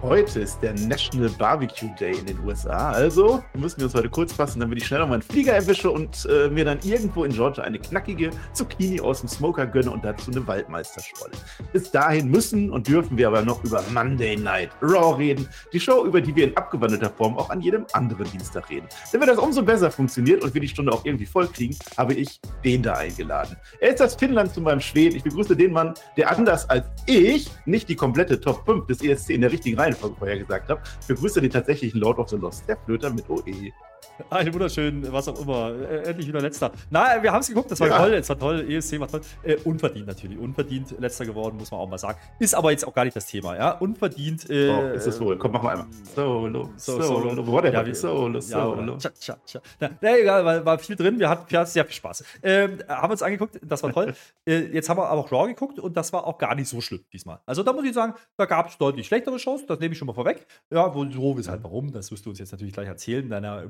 Heute ist der National Barbecue Day in den USA. Also müssen wir uns heute kurz fassen, damit ich schnell noch meinen Flieger erwische und äh, mir dann irgendwo in Georgia eine knackige Zucchini aus dem Smoker gönne und dazu eine Waldmeisterschwolle. Bis dahin müssen und dürfen wir aber noch über Monday Night Raw reden. Die Show, über die wir in abgewandelter Form auch an jedem anderen Dienstag reden. Damit das umso besser funktioniert und wir die Stunde auch irgendwie voll kriegen, habe ich den da eingeladen. Er ist das Finnland zu meinem Schweden. Ich begrüße den Mann, der anders als ich nicht die komplette Top 5 des ESC in der richtigen Reihenfolge Reihenfolge vorher gesagt habe. Ich begrüße den tatsächlichen Lord of the Lost, der Flöter mit OE. Einen wunderschönen, was auch immer. Äh, endlich wieder letzter. Na, wir haben es geguckt, das war ja. toll, es war toll, ESC war toll. Äh, unverdient natürlich, unverdient letzter geworden, muss man auch mal sagen. Ist aber jetzt auch gar nicht das Thema, ja. Unverdient. Äh, oh, ist es wohl. Komm, mach mal einmal. Solo, so, Solo, Solo. Ja, Solo, Solo. Ja, tja, tja, Na, na, egal, war, war viel drin, wir hatten, wir hatten sehr viel Spaß. Ähm, haben uns angeguckt, das war toll. äh, jetzt haben wir aber auch Raw geguckt und das war auch gar nicht so schlimm diesmal. Also da muss ich sagen, da gab es deutlich schlechtere Shows, das nehme ich schon mal vorweg. Ja, wo, wo ist halt warum, das wirst du uns jetzt natürlich gleich erzählen, deiner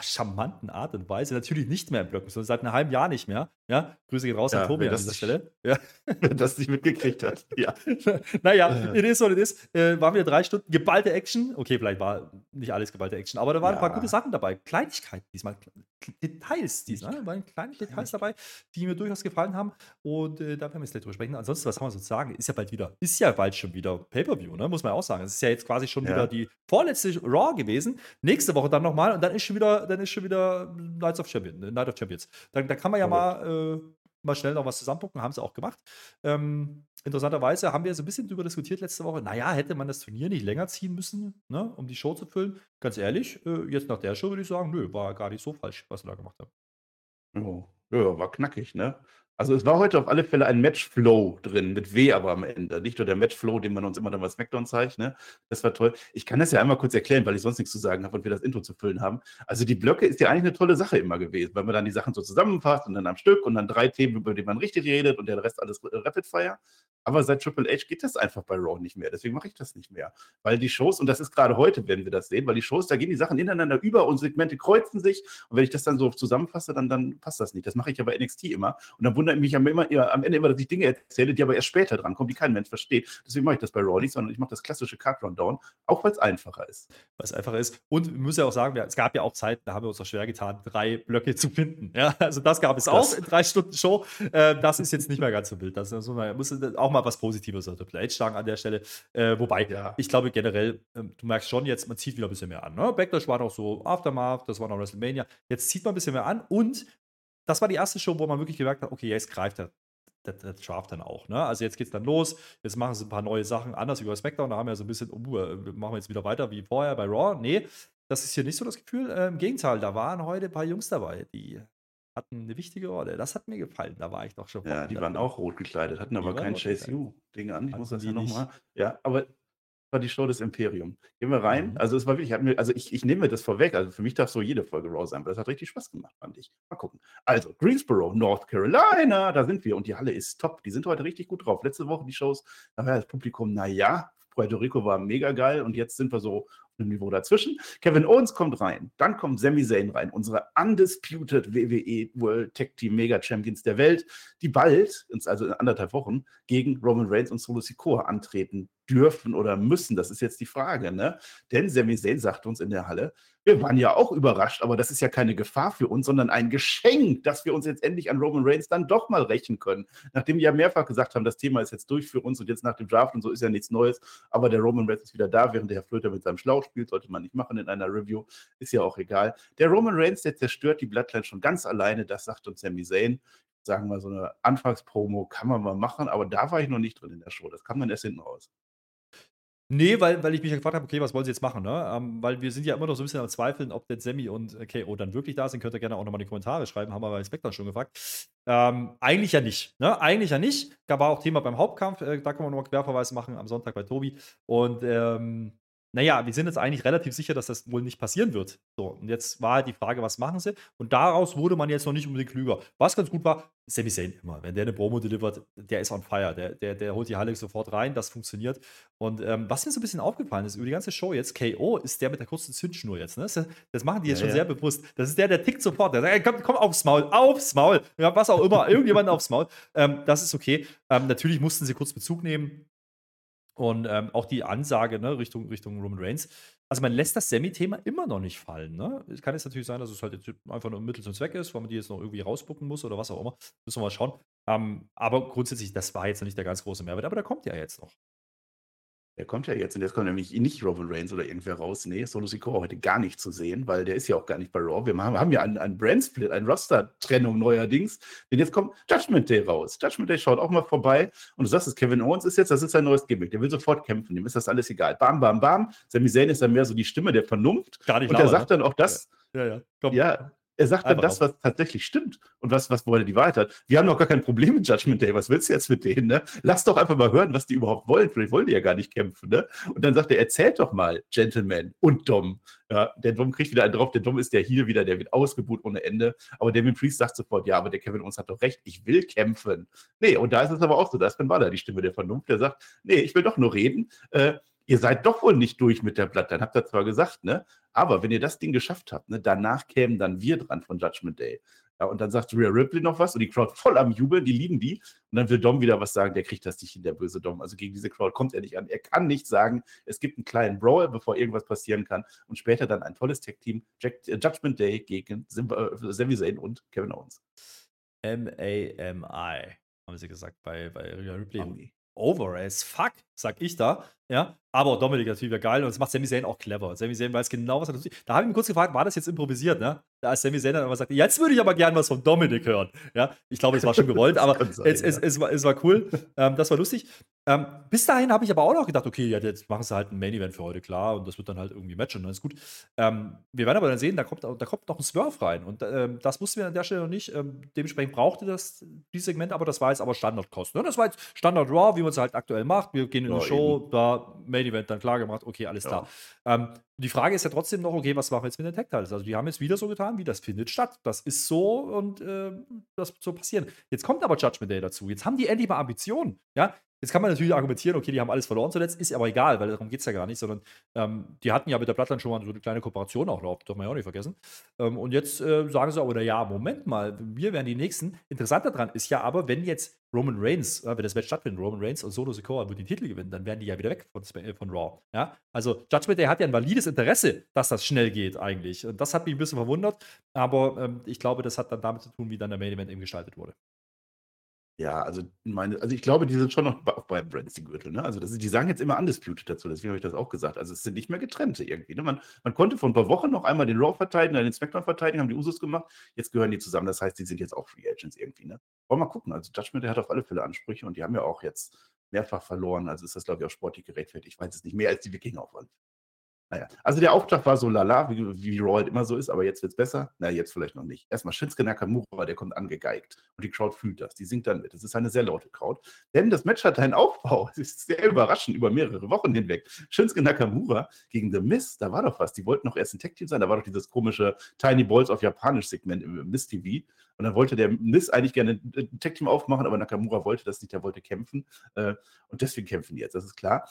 charmanten Art und Weise. Natürlich nicht mehr im Blöcken, sondern seit einem halben Jahr nicht mehr. Ja, Grüße gehen raus ja, an Tobi an dieser Stelle. Ja. Wer das nicht mitgekriegt hat. Ja. naja, it is what it is. Äh, waren wir drei Stunden geballte Action. Okay, vielleicht war nicht alles geballte Action, aber da waren ein paar gute Sachen dabei. Kleinigkeiten diesmal. Details diesmal. Da waren kleine Details dabei, die mir durchaus gefallen haben. Und äh, da werden wir jetzt gleich drüber sprechen. Ansonsten, was haben wir so zu sagen? Ist ja bald wieder, ist ja bald schon wieder Pay-Per-View, ne? muss man auch sagen. Es ist ja jetzt quasi schon ja. wieder die vorletzte Raw gewesen. Nächste Woche dann nochmal und dann ist schon wieder, dann ist schon wieder Nights of Champions, Night of Champions. Da, da kann man ja mal, äh, mal schnell noch was zusammenpucken, haben sie auch gemacht. Ähm, interessanterweise haben wir so ein bisschen darüber diskutiert letzte Woche, naja, hätte man das Turnier nicht länger ziehen müssen, ne, um die Show zu füllen. Ganz ehrlich, äh, jetzt nach der Show würde ich sagen, nö, war gar nicht so falsch, was sie da gemacht haben. Oh, ja, war knackig, ne? Also es war heute auf alle Fälle ein Matchflow drin, mit W aber am Ende. Nicht nur der Matchflow, den man uns immer dann bei SmackDown zeigt. Ne? Das war toll. Ich kann das ja einmal kurz erklären, weil ich sonst nichts zu sagen habe und wir das Intro zu füllen haben. Also die Blöcke ist ja eigentlich eine tolle Sache immer gewesen, weil man dann die Sachen so zusammenfasst und dann am Stück und dann drei Themen, über die man richtig redet und der Rest alles Rapid Fire. Aber seit Triple H geht das einfach bei Raw nicht mehr. Deswegen mache ich das nicht mehr. Weil die Shows, und das ist gerade heute, werden wir das sehen, weil die Shows, da gehen die Sachen ineinander über und Segmente kreuzen sich. Und wenn ich das dann so zusammenfasse, dann, dann passt das nicht. Das mache ich ja bei NXT immer. Und dann wundert mich ja immer, am Ende immer, dass ich Dinge erzähle, die aber erst später drankommen, die kein Mensch versteht. Deswegen mache ich das bei Raw nicht, sondern ich mache das klassische Card Rundown, auch weil es einfacher ist. Weil es einfacher ist. Und wir müssen ja auch sagen, es gab ja auch Zeiten, da haben wir uns auch schwer getan, drei Blöcke zu finden. Ja, also das gab es das. auch in drei Stunden Show. Äh, das ist jetzt nicht mehr ganz so wild. Das muss man muss auch mal was Positives auf Triple H sagen an der Stelle. Äh, wobei, ja. ich glaube generell, äh, du merkst schon jetzt, man zieht wieder ein bisschen mehr an. Ne? Backlash war noch so Aftermath, das war noch WrestleMania. Jetzt zieht man ein bisschen mehr an und das war die erste Show, wo man wirklich gemerkt hat, okay, jetzt greift er der, der Draft dann auch. Ne? Also jetzt geht es dann los, jetzt machen sie ein paar neue Sachen, anders wie bei SmackDown, da haben wir so ein bisschen, äh, machen wir jetzt wieder weiter wie vorher bei Raw. Nee, das ist hier nicht so das Gefühl. Äh, Im Gegenteil, da waren heute ein paar Jungs dabei, die hatten eine wichtige Rolle. Das hat mir gefallen, da war ich doch schon. Ja, die waren auch rot gekleidet, hatten aber kein Chase U-Ding an. Ich hatten muss das ja nochmal. Ja, aber war die Show des Imperium. Gehen wir rein. Mhm. Also es war wirklich, mir, also ich, ich nehme das vorweg. Also für mich darf so jede Folge Raw sein, weil das hat richtig Spaß gemacht, fand ich. Mal gucken. Also, Greensboro, North Carolina, da sind wir und die Halle ist top. Die sind heute richtig gut drauf. Letzte Woche die Shows, da war das Publikum, naja, Puerto Rico war mega geil und jetzt sind wir so einem Niveau dazwischen. Kevin Owens kommt rein, dann kommt Sami Zayn rein, unsere undisputed WWE World Tag Team Mega Champions der Welt, die bald, also in anderthalb Wochen, gegen Roman Reigns und Solo Sikoa antreten dürfen oder müssen. Das ist jetzt die Frage, ne? Denn Sami Zayn sagt uns in der Halle, wir waren ja auch überrascht, aber das ist ja keine Gefahr für uns, sondern ein Geschenk, dass wir uns jetzt endlich an Roman Reigns dann doch mal rächen können. Nachdem wir ja mehrfach gesagt haben, das Thema ist jetzt durch für uns und jetzt nach dem Draft und so ist ja nichts Neues, aber der Roman Reigns ist wieder da, während der Herr Flöter mit seinem Schlauch spielt, sollte man nicht machen in einer Review, ist ja auch egal. Der Roman Reigns, der zerstört die Bloodline schon ganz alleine, das sagt uns Sami Zayn. Sagen wir, so eine Anfangspromo kann man mal machen, aber da war ich noch nicht drin in der Show. Das kam dann erst hinten raus. Nee, weil, weil ich mich gefragt habe, okay, was wollen sie jetzt machen, ne? Ähm, weil wir sind ja immer noch so ein bisschen am Zweifeln, ob denn Sammy und äh, KO dann wirklich da sind. Könnt ihr gerne auch nochmal in die Kommentare schreiben, haben wir bei Spectre schon gefragt. Ähm, eigentlich ja nicht, ne? Eigentlich ja nicht. Da war auch Thema beim Hauptkampf, äh, da können wir nochmal Querverweis machen am Sonntag bei Tobi. Und ähm, naja, wir sind jetzt eigentlich relativ sicher, dass das wohl nicht passieren wird. So, und jetzt war halt die Frage, was machen sie? Und daraus wurde man jetzt noch nicht unbedingt klüger. Was ganz gut war, Sami Zayn immer, wenn der eine Promo delivert, der ist on fire, der, der, der holt die Halle sofort rein, das funktioniert. Und ähm, was mir so ein bisschen aufgefallen ist, über die ganze Show jetzt, KO ist der mit der kurzen Zündschnur jetzt. Ne? Das, machen die jetzt ja, schon ja. sehr bewusst. Das ist der, der tickt sofort. Der sagt, komm, komm aufs Maul, aufs Maul. Ja, was auch immer, irgendjemand aufs Maul. Ähm, das ist okay. Ähm, natürlich mussten sie kurz Bezug nehmen. Und ähm, auch die Ansage ne, Richtung, Richtung Roman Reigns. Also man lässt das Semi-Thema immer noch nicht fallen. Ne? Es kann jetzt natürlich sein, dass es halt jetzt einfach nur ein Mittel zum Zweck ist, weil man die jetzt noch irgendwie rausbucken muss oder was auch immer. Müssen wir mal schauen. Ähm, aber grundsätzlich, das war jetzt noch nicht der ganz große Mehrwert, aber der kommt ja jetzt noch. Der kommt ja jetzt und jetzt kommt nämlich nicht Roman Reigns oder irgendwer raus. Nee, Solo Sikoa heute gar nicht zu sehen, weil der ist ja auch gar nicht bei Raw. Wir haben, haben ja einen, einen Brand-Split, eine Roster-Trennung neuerdings. Denn jetzt kommt Judgment Day raus. Judgment Day schaut auch mal vorbei und du sagst es, Kevin Owens ist jetzt, das ist sein neues Gimmick. Der will sofort kämpfen, dem ist das alles egal. Bam, bam, bam. Sami Zayn ist dann mehr so die Stimme der Vernunft. Gar nicht und der sagt dann auch das. Ja, ja. ja, ja er sagt dann das, was tatsächlich stimmt und was, was er die Wahrheit hat. Wir haben doch gar kein Problem mit Judgment Day. Was willst du jetzt mit denen? Ne? Lass doch einfach mal hören, was die überhaupt wollen. Vielleicht wollen die ja gar nicht kämpfen. Ne? Und dann sagt er, erzählt doch mal, Gentleman und Dom. Ja, der Dom kriegt wieder einen drauf. Der Dom ist der hier wieder, der wird ausgebucht ohne Ende. Aber Damien Priest sagt sofort, ja, aber der Kevin uns hat doch recht, ich will kämpfen. Nee, und da ist es aber auch so, da ist Ben Waller die Stimme der Vernunft, der sagt, nee, ich will doch nur reden. Äh, ihr seid doch wohl nicht durch mit der Blatt. Dann habt ihr zwar gesagt, ne? Aber wenn ihr das Ding geschafft habt, ne, danach kämen dann wir dran von Judgment Day. Ja, und dann sagt Rhea Ripley noch was und die Crowd voll am Jubeln, die lieben die. Und dann will Dom wieder was sagen, der kriegt das nicht hin, der böse Dom. Also gegen diese Crowd kommt er nicht an. Er kann nicht sagen, es gibt einen kleinen Brawl, bevor irgendwas passieren kann. Und später dann ein tolles Tag-Team, äh, Judgment Day gegen äh, Sami Zayn und Kevin Owens. M-A-M-I, haben sie gesagt bei, bei Rhea Ripley. Over as fuck, sag ich da. Ja, aber Dominik natürlich wäre geil und das macht Sami Zayn auch clever. Sami Zayn weiß genau, was er tut. Da habe ich mich kurz gefragt, war das jetzt improvisiert, ne? Da ist Sami Zayn dann aber sagt, jetzt würde ich aber gerne was von Dominik hören. Ja, ich glaube, es war schon gewollt, aber sein, es, ja. es, es, war, es, war, cool. Ähm, das war lustig. Ähm, bis dahin habe ich aber auch noch gedacht, okay, ja, jetzt machen sie halt ein Main Event für heute, klar, und das wird dann halt irgendwie matchen, dann ist gut. Ähm, wir werden aber dann sehen, da kommt, da kommt noch ein Swerve rein und ähm, das wussten wir an der Stelle noch nicht. Ähm, dementsprechend brauchte das dieses Segment, aber das war jetzt aber Standardkosten. Ne? Das war jetzt Standard Raw, wie man es halt aktuell macht. Wir gehen in ja, eine Show, eben. da Main Event, dann klar gemacht, okay, alles ja. klar. Ähm, die Frage ist ja trotzdem noch, okay, was machen wir jetzt mit den Tech Titles? Also die haben jetzt wieder so getan, wie das findet statt. Das ist so und äh, das wird so passieren. Jetzt kommt aber Judgment Day dazu. Jetzt haben die endlich mal Ambitionen. Ja, Jetzt kann man natürlich argumentieren, okay, die haben alles verloren zuletzt, ist aber egal, weil darum geht es ja gar nicht, sondern ähm, die hatten ja mit der Blattland schon mal so eine kleine Kooperation auch noch, darf man ja auch nicht vergessen. Ähm, und jetzt äh, sagen sie aber, ja, Moment mal, wir werden die Nächsten. Interessant daran ist ja aber, wenn jetzt Roman Reigns, äh, wenn das Match stattfindet, Roman Reigns und Solo Sikoa würden den Titel gewinnen, dann werden die ja wieder weg von, äh, von Raw. Ja? Also Judgment Day hat ja ein valides Interesse, dass das schnell geht eigentlich. Und das hat mich ein bisschen verwundert, aber ähm, ich glaube, das hat dann damit zu tun, wie dann der Main Event eben gestaltet wurde. Ja, also meine, also ich glaube, die sind schon noch bei, bei Brands, die Gürtel, ne? Also das ist, die sagen jetzt immer Undisputed dazu, deswegen habe ich das auch gesagt. Also es sind nicht mehr getrennte irgendwie. Ne? Man, man konnte vor ein paar Wochen noch einmal den Raw verteidigen, dann den Smackdown verteidigen, haben die Usos gemacht. Jetzt gehören die zusammen. Das heißt, die sind jetzt auch Free Agents irgendwie, ne? Wollen wir mal gucken. Also Judgment, der hat auf alle Fälle Ansprüche und die haben ja auch jetzt mehrfach verloren. Also ist das, glaube ich, auch sportlich gerechtfertigt. Ich weiß es nicht mehr als die Wikinger auf alle naja, also der Auftakt war so lala, wie, wie Raw halt immer so ist, aber jetzt wird es besser. Na, jetzt vielleicht noch nicht. Erstmal Shinsuke Nakamura, der kommt angegeigt und die Crowd fühlt das. Die singt dann mit. Das ist eine sehr laute Crowd. Denn das Match hat einen Aufbau. Es ist sehr überraschend über mehrere Wochen hinweg. Shinsuke Nakamura gegen The Miz, da war doch was. Die wollten noch erst ein Tech-Team sein. Da war doch dieses komische Tiny Balls auf Japanisch-Segment im Miz TV. Und dann wollte der Miz eigentlich gerne ein Tech-Team aufmachen, aber Nakamura wollte das nicht. Der wollte kämpfen. Äh, und deswegen kämpfen die jetzt. Das ist klar.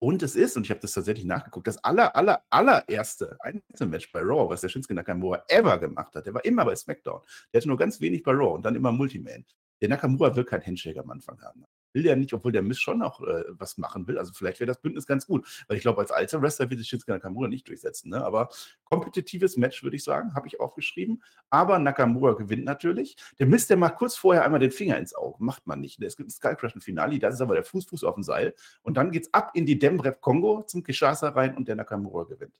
Und es ist, und ich habe das tatsächlich nachgeguckt, das aller, aller, allererste Einzelmatch bei Raw, was der Shinsuke Nakamura ever gemacht hat. Der war immer bei SmackDown. Der hatte nur ganz wenig bei Raw und dann immer Multiman. Der Nakamura will keinen Handshake am Anfang haben will der nicht, obwohl der Miss schon noch äh, was machen will. Also vielleicht wäre das Bündnis ganz gut, weil ich glaube, als alter Wrestler wird sich Shinsuke Nakamura nicht durchsetzen. Ne? Aber kompetitives Match, würde ich sagen, habe ich aufgeschrieben. Aber Nakamura gewinnt natürlich. Der Miss, der macht kurz vorher einmal den Finger ins Auge. Macht man nicht. Es gibt ein Skullcrash im Finale, das ist aber der Fuß, Fuß auf dem Seil. Und dann geht es ab in die Demrev Kongo zum Kishasa rein und der Nakamura gewinnt.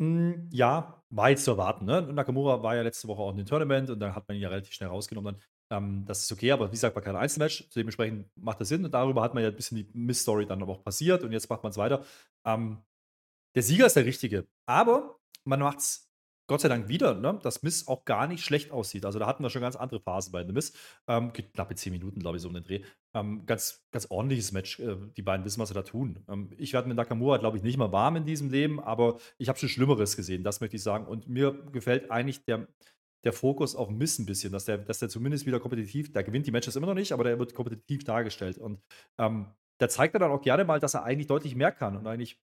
Hm, ja, war jetzt zu erwarten. Ne? Nakamura war ja letzte Woche auch in den Tournament und da hat man ihn ja relativ schnell rausgenommen. Dann ähm, das ist okay, aber wie gesagt, war kein Einzelmatch. Dementsprechend macht das Sinn. Und darüber hat man ja ein bisschen die Miss-Story dann aber auch passiert und jetzt macht man es weiter. Ähm, der Sieger ist der richtige. Aber man macht es Gott sei Dank wieder, ne, dass Miss auch gar nicht schlecht aussieht. Also da hatten wir schon ganz andere Phasen bei The Miss. Ähm, knappe 10 Minuten, glaube ich, so um den Dreh. Ähm, ganz, ganz ordentliches Match. Äh, die beiden wissen, was sie da tun. Ähm, ich werde mit Nakamura, glaube ich, nicht mal warm in diesem Leben, aber ich habe schon Schlimmeres gesehen, das möchte ich sagen. Und mir gefällt eigentlich der, der Fokus auf Miss ein bisschen, dass der, dass der zumindest wieder kompetitiv, der gewinnt die Matches immer noch nicht, aber der wird kompetitiv dargestellt. Und ähm, da zeigt er dann auch gerne mal, dass er eigentlich deutlich mehr kann und eigentlich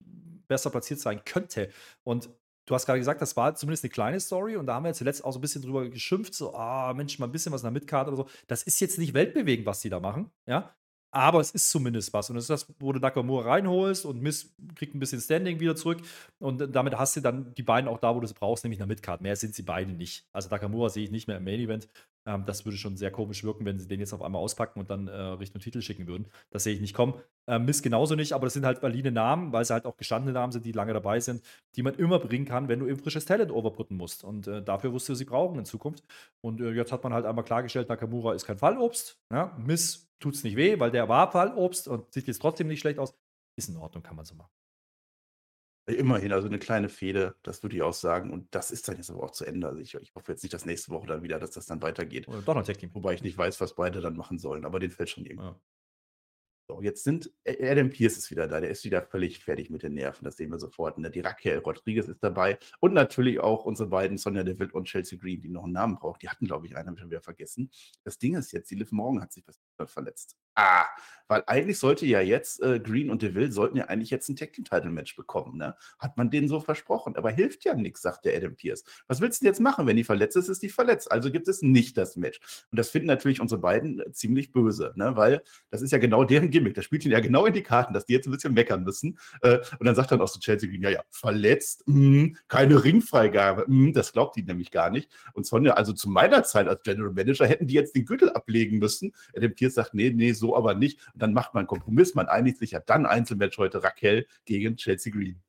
besser platziert sein könnte. Und Du hast gerade gesagt, das war zumindest eine kleine Story und da haben wir jetzt zuletzt auch so ein bisschen drüber geschimpft, so, ah, Mensch, mal ein bisschen was in der Midcard oder so. Das ist jetzt nicht weltbewegend, was die da machen, ja. Aber es ist zumindest was. Und das ist das, wo du Nakamura reinholst und Miss kriegt ein bisschen Standing wieder zurück. Und damit hast du dann die beiden auch da, wo du sie brauchst, nämlich in der Midcard. Mehr sind sie beide nicht. Also Nakamura sehe ich nicht mehr im Main Event. Ähm, das würde schon sehr komisch wirken, wenn sie den jetzt auf einmal auspacken und dann äh, Richtung Titel schicken würden. Das sehe ich nicht kommen. Ähm, Miss genauso nicht, aber das sind halt valide Namen, weil sie halt auch gestandene Namen sind, die lange dabei sind, die man immer bringen kann, wenn du eben frisches Talent overputten musst. Und äh, dafür du sie brauchen in Zukunft. Und äh, jetzt hat man halt einmal klargestellt, Nakamura ist kein Fallobst. Ja? Miss tut es nicht weh, weil der war Fallobst und sieht jetzt trotzdem nicht schlecht aus. Ist in Ordnung, kann man so machen. Immerhin, also eine kleine Fehde, das würde ich auch sagen. Und das ist dann jetzt aber auch zu Ende. Also ich, ich hoffe jetzt nicht, dass nächste Woche dann wieder, dass das dann weitergeht. Oder doch noch Tech Team. Wobei ich nicht weiß, was beide dann machen sollen, aber den fällt schon irgendwie. Ja. So, jetzt sind Adam Pierce ist wieder da, der ist wieder völlig fertig mit den Nerven, das sehen wir sofort. Ne? Die Raquel Rodriguez ist dabei und natürlich auch unsere beiden, Sonja Deville und Chelsea Green, die noch einen Namen brauchen. Die hatten, glaube ich, einen, habe ich schon wieder vergessen. Das Ding ist jetzt, die Liv Morgan hat sich verletzt. Ah, weil eigentlich sollte ja jetzt äh, Green und Deville sollten ja eigentlich jetzt ein Tag Team Title Match bekommen, ne? Hat man denen so versprochen, aber hilft ja nichts, sagt der Adam Pierce. Was willst du denn jetzt machen, wenn die verletzt ist, ist die verletzt. Also gibt es nicht das Match. Und das finden natürlich unsere beiden äh, ziemlich böse, ne? Weil das ist ja genau deren Gimmick. Das spielt ihnen ja genau in die Karten, dass die jetzt ein bisschen meckern müssen. Äh, und dann sagt dann auch so Chelsea Green, ja, ja, verletzt, mh, keine Ringfreigabe, mh, das glaubt die nämlich gar nicht. Und Sonja, also zu meiner Zeit als General Manager hätten die jetzt den Gürtel ablegen müssen. Adam Pierce sagt, nee, nee, so aber nicht. Und dann macht man einen Kompromiss, man einigt sich ja dann Einzelmatch heute Raquel gegen Chelsea Green.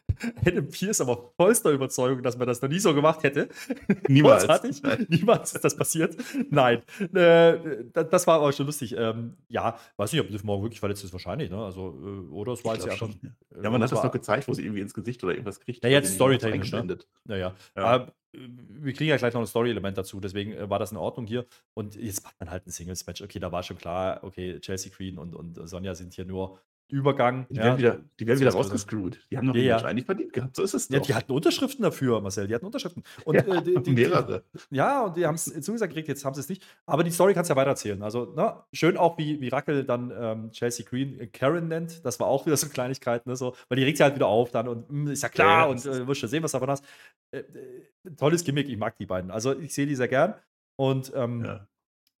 Adam Pierce aber vollster Überzeugung, dass man das noch nie so gemacht hätte. Niemals. Niemals ist das passiert. Nein. Äh, das war aber schon lustig. Ähm, ja, weiß nicht, ob Liv morgen wirklich verletzt ist, wahrscheinlich. Ne? Also, äh, oder es war jetzt ja schon. Ja, man hat das noch gezeigt, wo sie irgendwie ins Gesicht oder irgendwas kriegt. Ja, jetzt storytechnisch. Ne? Naja. Ja. Äh, wir kriegen ja gleich noch ein Story-Element dazu, deswegen äh, war das in Ordnung hier. Und jetzt macht man halt ein Singles-Match. Okay, da war schon klar, okay, Chelsea Green und, und Sonja sind hier nur Übergang. Die werden wieder, die werden wieder rausgescrewt. Die haben noch ja, ja. eigentlich verdient gehabt. So ist es doch. Ja, die hatten Unterschriften dafür, Marcel. Die hatten Unterschriften. Und, ja, äh, die, die, mehrere. ja, und die haben es zugesagt gekriegt, jetzt haben sie es nicht. Aber die Story kannst du ja weitererzählen. Also, na, ne, schön auch, wie, wie Rackel dann ähm, Chelsea Green äh, Karen nennt. Das war auch wieder so eine Kleinigkeit, ne, so, weil die regt sich halt wieder auf dann und mh, hm, ist ja klar und äh, wirst schon sehen, was du davon hast. Äh, äh, tolles Gimmick, ich mag die beiden. Also, ich sehe die sehr gern. Und ähm,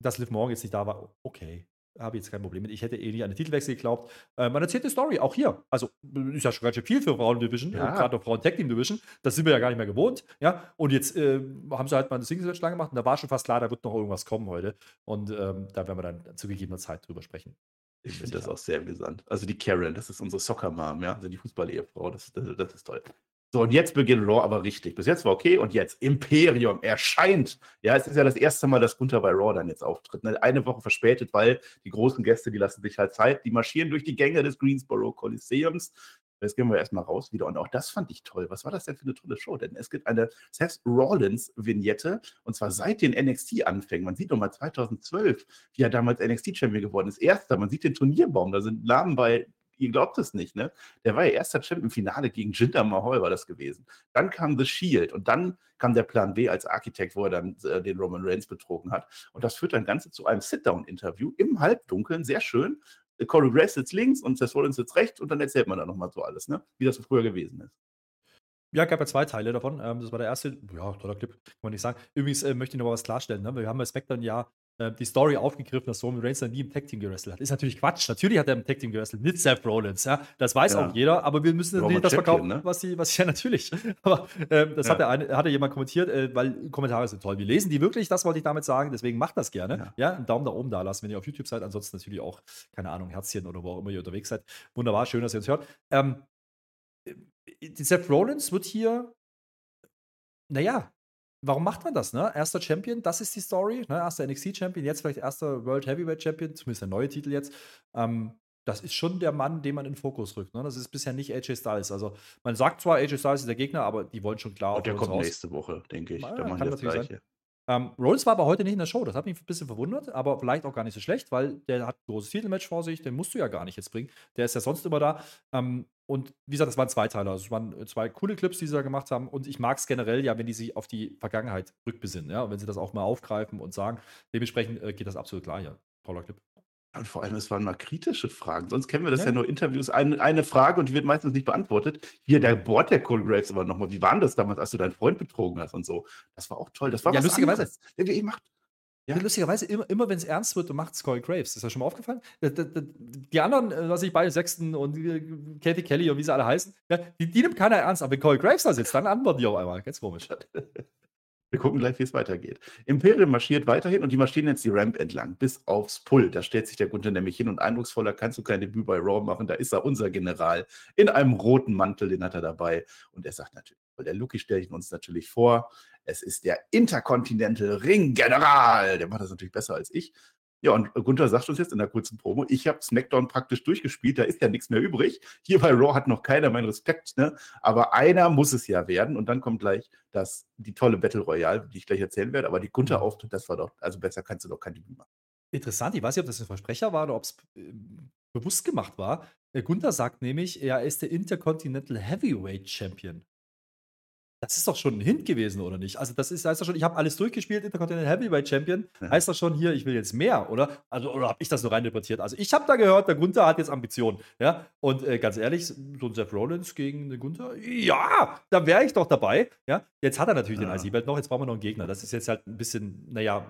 dass Liv Morgan jetzt nicht da war, okay habe ich jetzt kein Problem mit. Ich hätte eh nicht an den Titelwechsel geglaubt. Äh, man erzählt eine Story, auch hier. Also ist ja schon ganz schön viel für Frauen-Division, ja. gerade auch Frauen-Tag-Team-Division. Das sind wir ja gar nicht mehr gewohnt. Ja? Und jetzt äh, haben sie halt mal eine Singles-Match lang gemacht und da war schon fast klar, da wird noch irgendwas kommen heute. Und ähm, da werden wir dann zu gegebener Zeit drüber sprechen. Ich finde das auch sehr amüsant. Also die Karen, das ist unsere Soccer-Mom, ja, also die Fußball-Ehefrau, das, das, das ist toll. So, und jetzt beginnt Raw aber richtig. Bis jetzt war okay und jetzt Imperium erscheint. Ja, es ist ja das erste Mal, dass Gunther bei Raw dann jetzt auftritt. Ne? Eine Woche verspätet, weil die großen Gäste, die lassen sich halt Zeit. Die marschieren durch die Gänge des Greensboro Coliseums. Jetzt gehen wir erstmal raus wieder. Und auch das fand ich toll. Was war das denn für eine tolle Show? Denn es gibt eine Seth Rollins-Vignette und zwar seit den NXT-Anfängen. Man sieht nochmal 2012, wie er damals NXT-Champion geworden ist. Erster, man sieht den Turnierbaum. Da sind Namen bei ihr glaubt es nicht, ne? Der war ja erster Champ im Finale gegen Jinder Mahal war das gewesen. Dann kam The Shield und dann kam der Plan B als Architekt, wo er dann äh, den Roman Reigns betrogen hat. Und das führt dann Ganze zu einem Sit-Down-Interview im Halbdunkeln, sehr schön. Corey Grace sitzt links und Seth Rollins sitzt rechts und dann erzählt man dann nochmal so alles, ne? Wie das früher gewesen ist. Ja, gab ja zwei Teile davon. Ähm, das war der erste, ja, toller Clip, kann man nicht sagen. Übrigens äh, möchte ich noch was klarstellen. Ne? Wir haben bei SmackDown ja äh, die Story aufgegriffen, dass Roman Reigns dann nie im Tag Team gewrestelt hat. Ist natürlich Quatsch. Natürlich hat er im Tag Team gewrestelt mit Seth Rollins. Ja, das weiß ja. auch jeder. Aber wir müssen natürlich das verkaufen, ne? was sie, was ja natürlich. aber äh, das ja. hat, der eine, hat jemand kommentiert, äh, weil Kommentare sind toll. Wir lesen die wirklich. Das wollte ich damit sagen. Deswegen macht das gerne. Ja, ja einen Daumen da oben da lassen, wenn ihr auf YouTube seid. Ansonsten natürlich auch keine Ahnung Herzchen oder wo auch immer ihr unterwegs seid. Wunderbar, schön, dass ihr uns hört. Ähm, äh, Seth Rollins wird hier naja, warum macht man das, ne? Erster Champion, das ist die Story, ne? Erster NXT-Champion, jetzt vielleicht erster World Heavyweight Champion, zumindest der neue Titel jetzt. Ähm, das ist schon der Mann, den man in den Fokus rückt. Ne? Das ist bisher nicht AJ Styles. Also man sagt zwar, AJ Styles ist der Gegner, aber die wollen schon klar. Und der kommt raus. nächste Woche, denke ich. Ja, da machen das Gleiche. Ähm, Rolls war aber heute nicht in der Show. Das hat mich ein bisschen verwundert, aber vielleicht auch gar nicht so schlecht, weil der hat ein großes Titelmatch vor sich. Den musst du ja gar nicht jetzt bringen. Der ist ja sonst immer da. Ähm, und wie gesagt, das waren zwei Teile. Also es waren zwei coole Clips, die sie da gemacht haben. Und ich mag es generell ja, wenn die sich auf die Vergangenheit rückbesinnen. Ja? Und wenn sie das auch mal aufgreifen und sagen. Dementsprechend äh, geht das absolut klar. Ja, toller Clip. Und vor allem, es waren mal kritische Fragen. Sonst kennen wir das ja, ja nur Interviews. Eine, eine Frage und die wird meistens nicht beantwortet. Hier, der Board der Cole Graves aber nochmal. Wie war das damals, als du deinen Freund betrogen hast und so? Das war auch toll. Das war ja, was lustigerweise. Der wie macht. Ja. Lustigerweise, immer, immer wenn es ernst wird, macht Corey Graves. Ist das schon mal aufgefallen? Die anderen, äh, was ich bei Sexton und äh, Katie Kelly und wie sie alle heißen, die, die nimmt keiner ernst. Aber wenn Corey Graves da sitzt, dann antworten die auf einmal. Ganz komisch. Wir gucken gleich, wie es weitergeht. Imperium marschiert weiterhin und die marschieren jetzt die Ramp entlang, bis aufs Pull. Da stellt sich der Gunther nämlich hin und eindrucksvoller kannst du kein Debüt bei Raw machen. Da ist er, unser General, in einem roten Mantel, den hat er dabei. Und er sagt natürlich, der Lucky stellt ihn uns natürlich vor. Es ist der Intercontinental Ring General. Der macht das natürlich besser als ich. Ja, und Gunther sagt uns jetzt in der kurzen Promo, ich habe SmackDown praktisch durchgespielt, da ist ja nichts mehr übrig. Hier bei Raw hat noch keiner meinen Respekt, ne? aber einer muss es ja werden. Und dann kommt gleich das, die tolle Battle Royale, die ich gleich erzählen werde. Aber die Gunther-Auftritt, das war doch, also besser kannst du doch kein Debüt machen. Interessant, ich weiß nicht, ob das ein Versprecher war oder ob es äh, bewusst gemacht war. Gunther sagt nämlich, er ist der Intercontinental Heavyweight Champion. Das ist doch schon ein Hint gewesen, oder nicht? Also, das ist, heißt doch schon, ich habe alles durchgespielt, Intercontinental Heavyweight Champion. Ja. Heißt doch schon hier, ich will jetzt mehr, oder? Also, oder habe ich das nur reininterpretiert? Also, ich habe da gehört, der Gunther hat jetzt Ambitionen. Ja? Und äh, ganz ehrlich, so ein Seth Rollins gegen den Gunther, ja, da wäre ich doch dabei. Ja? Jetzt hat er natürlich ja. den IC-Belt noch, jetzt brauchen wir noch einen Gegner. Das ist jetzt halt ein bisschen, naja,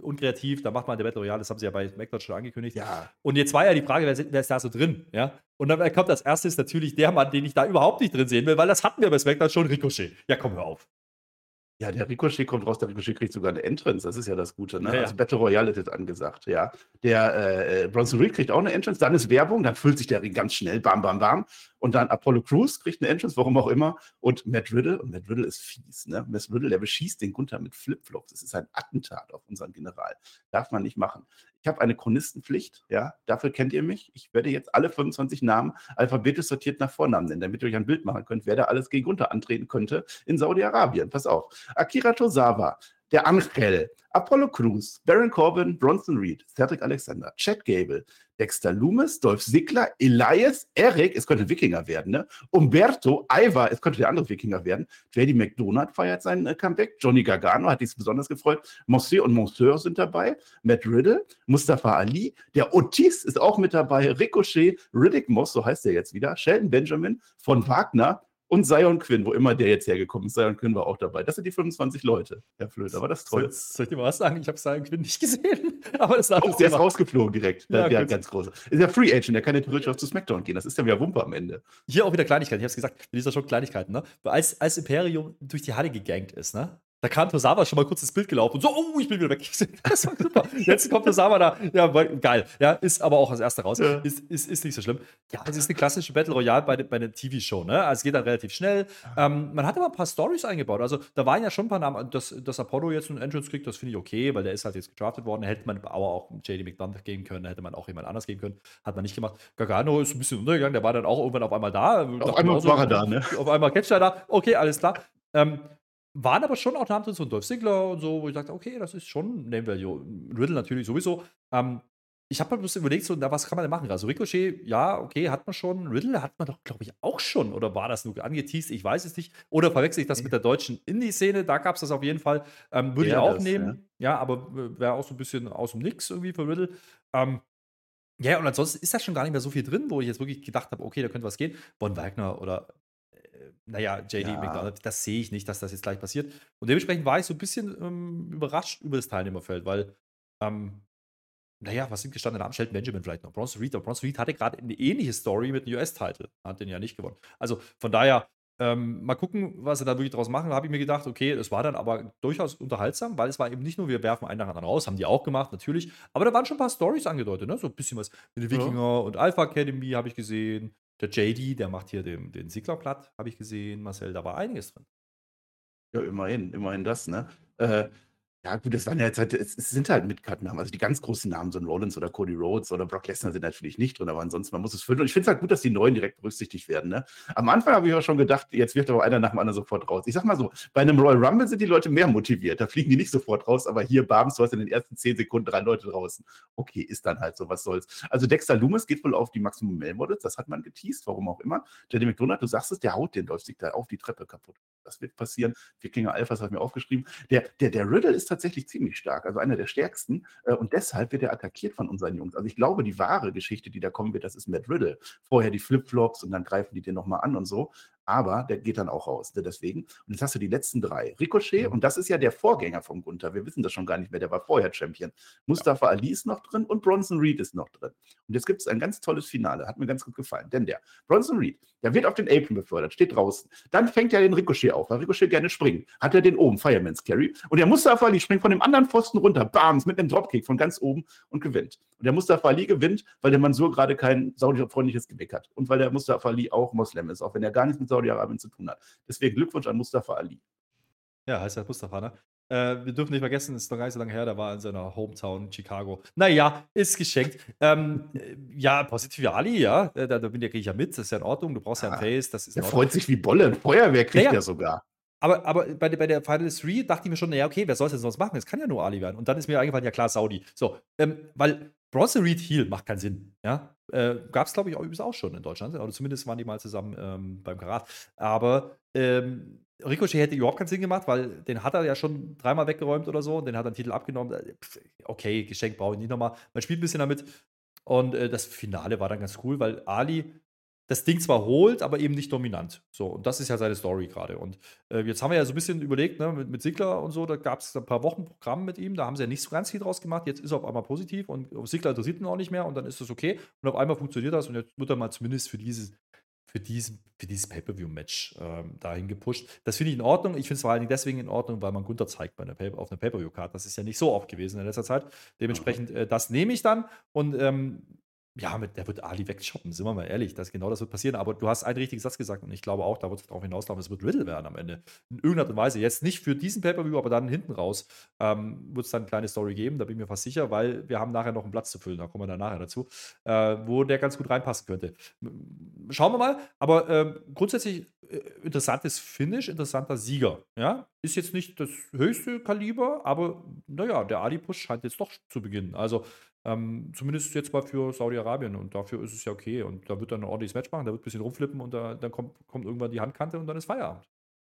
unkreativ, da macht man der Battle Royale, das haben sie ja bei SmackDown schon angekündigt. Ja. Und jetzt war ja die Frage, wer, wer ist da so drin? Ja? Und dann kommt als erstes natürlich der Mann, den ich da überhaupt nicht drin sehen will, weil das hatten wir bei SmackDown schon, Ricochet. Ja, komm, hör auf. Ja, der Ricochet kommt raus, der Ricochet kriegt sogar eine Entrance, das ist ja das Gute. Ne? Ja, ja. Also Battle Royale ist jetzt angesagt, ja. Der äh, äh, Bronson Reed kriegt auch eine Entrance, dann ist Werbung, dann füllt sich der Ring ganz schnell, bam, bam, bam. Und dann Apollo Crews kriegt eine Entrance, warum auch immer. Und Matt Riddle, und Matt Riddle ist fies, ne? Matt Riddle, der beschießt den Gunther mit Flipflops. Das ist ein Attentat auf unseren General. Darf man nicht machen. Ich habe eine Chronistenpflicht, ja, dafür kennt ihr mich. Ich werde jetzt alle 25 Namen alphabetisch sortiert nach Vornamen nennen, damit ihr euch ein Bild machen könnt, wer da alles gegen Gunther antreten könnte in Saudi-Arabien. Pass auf. Akira Tozawa, der Angel, Apollo Crews, Baron Corbin, Bronson Reed, Cedric Alexander, Chad Gable, Dexter Loomis, Dolph Ziggler, Elias, Eric, es könnte Wikinger werden, ne? Umberto, Ivar, es könnte der andere Wikinger werden. JD McDonald feiert sein äh, Comeback. Johnny Gargano hat dies besonders gefreut. Monsieur und Monsieur sind dabei. Matt Riddle, Mustafa Ali, der Otis ist auch mit dabei. Ricochet, Riddick Moss, so heißt er jetzt wieder. Sheldon Benjamin von Wagner, und Zion Quinn, wo immer der jetzt hergekommen ist. Zion Quinn war auch dabei. Das sind die 25 Leute, Herr Flöter. Aber das ist toll. Soll, ich dir mal was sagen? Ich habe Zion Quinn nicht gesehen. Aber das oh, der ist rausgeflogen direkt. Ja, der, ganz groß. Ist ja Free Agent, der kann ja theoretisch auch zu SmackDown gehen. Das ist ja wieder Wumpe am Ende. Hier auch wieder Kleinigkeiten. Ich habe es gesagt, mit dieser schon Kleinigkeiten. Ne? Als, als Imperium durch die Halle gegangt ist, ne? Da kam Tosawa schon mal kurz ins Bild gelaufen und so, oh, ich bin wieder weg. Das war super. Jetzt kommt Tosawa da. Ja, geil. Ja, ist aber auch als erster raus. Ja. Ist, ist, ist nicht so schlimm. Ja, es ist eine klassische Battle Royale bei, bei einer TV-Show. Ne? Also es geht dann relativ schnell. Ähm, man hat aber ein paar Stories eingebaut. Also da waren ja schon ein paar Namen. Dass, dass Apollo jetzt einen Entrance kriegt, das finde ich okay, weil der ist halt jetzt gedraftet worden. Hätte man aber auch JD McDonough geben können, hätte man auch jemand anders geben können. Hat man nicht gemacht. Gargano ist ein bisschen untergegangen. Der war dann auch irgendwann auf einmal da. Auf einmal war er da, ne? Auf einmal catcht er da. Okay, alles klar. Ähm, waren aber schon auch Namen drin, so Dolph Ziggler und so, wo ich dachte, okay, das ist schon Name Value. Riddle natürlich sowieso. Ähm, ich habe mir bloß überlegt, so, na, was kann man denn machen? Also Ricochet, ja, okay, hat man schon. Riddle hat man doch, glaube ich, auch schon. Oder war das nur angeteased? Ich weiß es nicht. Oder verwechsel ich das mit der deutschen Indie-Szene? Da gab es das auf jeden Fall. Ähm, würde ja, ich auch das, nehmen. Ja, ja aber wäre auch so ein bisschen aus dem Nix irgendwie für Riddle. Ähm, ja, und ansonsten ist da schon gar nicht mehr so viel drin, wo ich jetzt wirklich gedacht habe, okay, da könnte was gehen. Von Wagner oder naja, JD ja. McDonald, das sehe ich nicht, dass das jetzt gleich passiert. Und dementsprechend war ich so ein bisschen ähm, überrascht über das Teilnehmerfeld, weil, ähm, naja, was sind gestandene Namen? Shelton Benjamin vielleicht noch. Bronson Reed. Aber Bronson Reed hatte gerade eine ähnliche Story mit einem US-Title. Hat den ja nicht gewonnen. Also von daher, ähm, mal gucken, was sie da wirklich draus machen. Da habe ich mir gedacht, okay, es war dann aber durchaus unterhaltsam, weil es war eben nicht nur, wir werfen einen nach anderen raus, haben die auch gemacht, natürlich. Aber da waren schon ein paar Stories angedeutet, ne? So ein bisschen was mit den Wikinger ja. und Alpha Academy habe ich gesehen. Der JD, der macht hier den, den Sigler platt, habe ich gesehen. Marcel, da war einiges drin. Ja, immerhin, immerhin das, ne? Äh, Ja, gut, das waren ja jetzt halt, es sind halt Midcard-Namen. Also die ganz großen Namen, so ein Rollins oder Cody Rhodes oder Brock Lesnar sind natürlich nicht drin, aber ansonsten, man muss es füllen. Und ich finde es halt gut, dass die Neuen direkt berücksichtigt werden. Ne? Am Anfang habe ich auch schon gedacht, jetzt wird aber einer nach dem anderen sofort raus. Ich sag mal so, bei einem Royal Rumble sind die Leute mehr motiviert. Da fliegen die nicht sofort raus, aber hier, Babs, du hast in den ersten zehn Sekunden drei Leute draußen. Okay, ist dann halt so, was soll's. Also Dexter Loomis geht wohl auf die Maximum Male Models, das hat man geteased, warum auch immer. Der McDonald, du sagst es, der haut den läuft sich da auf die Treppe kaputt. Das wird passieren. Wikinger Alphas hat mir aufgeschrieben. Der, der, der Riddle ist tatsächlich ziemlich stark also einer der stärksten. Äh, und deshalb wird er attackiert von unseren Jungs. Also ich glaube, die wahre Geschichte, die da kommen wird, das ist Matt Riddle. Vorher die Flipflops und dann greifen die den nochmal an und so aber der geht dann auch raus. Ne, deswegen. Und jetzt hast du die letzten drei. Ricochet, mhm. und das ist ja der Vorgänger von Gunther. Wir wissen das schon gar nicht mehr, der war vorher Champion. Mustafa ja. Ali ist noch drin und Bronson Reed ist noch drin. Und jetzt gibt es ein ganz tolles Finale. Hat mir ganz gut gefallen. Denn der Bronson Reed, der wird auf den Apron befördert, steht draußen. Dann fängt er den Ricochet auf, weil Ricochet gerne springt. Hat er den oben, Fireman's Carry. Und der Mustafa Ali springt von dem anderen Pfosten runter, bams, mit einem Dropkick von ganz oben und gewinnt. Und der Mustafa Ali gewinnt, weil der Mansur gerade kein saudi-freundliches Gewick hat. Und weil der Mustafa Ali auch Moslem ist, auch wenn er gar nichts mit Saudi-Arabien zu tun hat. Deswegen Glückwunsch an Mustafa Ali. Ja, heißt ja Mustafa, ne? Äh, wir dürfen nicht vergessen, es ist noch gar nicht so lange her, da war in seiner Hometown Chicago. Naja, ist geschenkt. Ähm, äh, ja, positive Ali, ja, da, da bin ich ja mit, das ist ja in Ordnung, du brauchst ja, ja ein Face, das ist Er freut sich wie Bolle, ein Feuerwehr kriegt ja, ja. er sogar. Aber, aber bei, bei der Final 3 dachte ich mir schon, naja, okay, wer soll es denn sonst machen? Es kann ja nur Ali werden. Und dann ist mir eingefallen, ja klar, Saudi. So, ähm, weil Bronson Reed Heal macht keinen Sinn. Ja? Äh, Gab es, glaube ich, auch, übrigens auch schon in Deutschland. Oder zumindest waren die mal zusammen ähm, beim Karat. Aber ähm, Ricochet hätte überhaupt keinen Sinn gemacht, weil den hat er ja schon dreimal weggeräumt oder so und den hat er den Titel abgenommen. Äh, okay, Geschenk brauche ich nicht nochmal. Man spielt ein bisschen damit. Und äh, das Finale war dann ganz cool, weil Ali das Ding zwar holt, aber eben nicht dominant. So, und das ist ja seine Story gerade. Und äh, jetzt haben wir ja so ein bisschen überlegt, ne, mit, mit Sigler und so, da gab es ein paar Wochen Programm mit ihm, da haben sie ja nicht so ganz viel draus gemacht. Jetzt ist er auf einmal positiv und Sigler interessiert ihn auch nicht mehr und dann ist das okay. Und auf einmal funktioniert das und jetzt wird er mal zumindest für dieses, für diesen, für dieses Pay-Per-View-Match ähm, dahin gepusht. Das finde ich in Ordnung. Ich finde es vor allen Dingen deswegen in Ordnung, weil man Gunther zeigt Pay auf einer Pay-Per-View-Card. Das ist ja nicht so oft gewesen in letzter Zeit. Dementsprechend, äh, das nehme ich dann und ähm, ja, mit, der wird Ali wegshoppen, sind wir mal ehrlich. Das, genau das wird passieren. Aber du hast einen richtigen Satz gesagt und ich glaube auch, da wird es darauf hinauslaufen, es wird Riddle werden am Ende. In irgendeiner Art und Weise. Jetzt nicht für diesen Pay-Per-View, aber dann hinten raus ähm, wird es dann eine kleine Story geben, da bin ich mir fast sicher, weil wir haben nachher noch einen Platz zu füllen, da kommen wir dann nachher dazu, äh, wo der ganz gut reinpassen könnte. Schauen wir mal, aber äh, grundsätzlich äh, interessantes Finish, interessanter Sieger. Ja? Ist jetzt nicht das höchste Kaliber, aber naja, der Ali-Push scheint jetzt doch zu beginnen. Also ähm, zumindest jetzt mal für Saudi-Arabien und dafür ist es ja okay. Und da wird dann ein ordentliches Match machen, da wird ein bisschen rumflippen und da, dann kommt, kommt irgendwann die Handkante und dann ist Feierabend.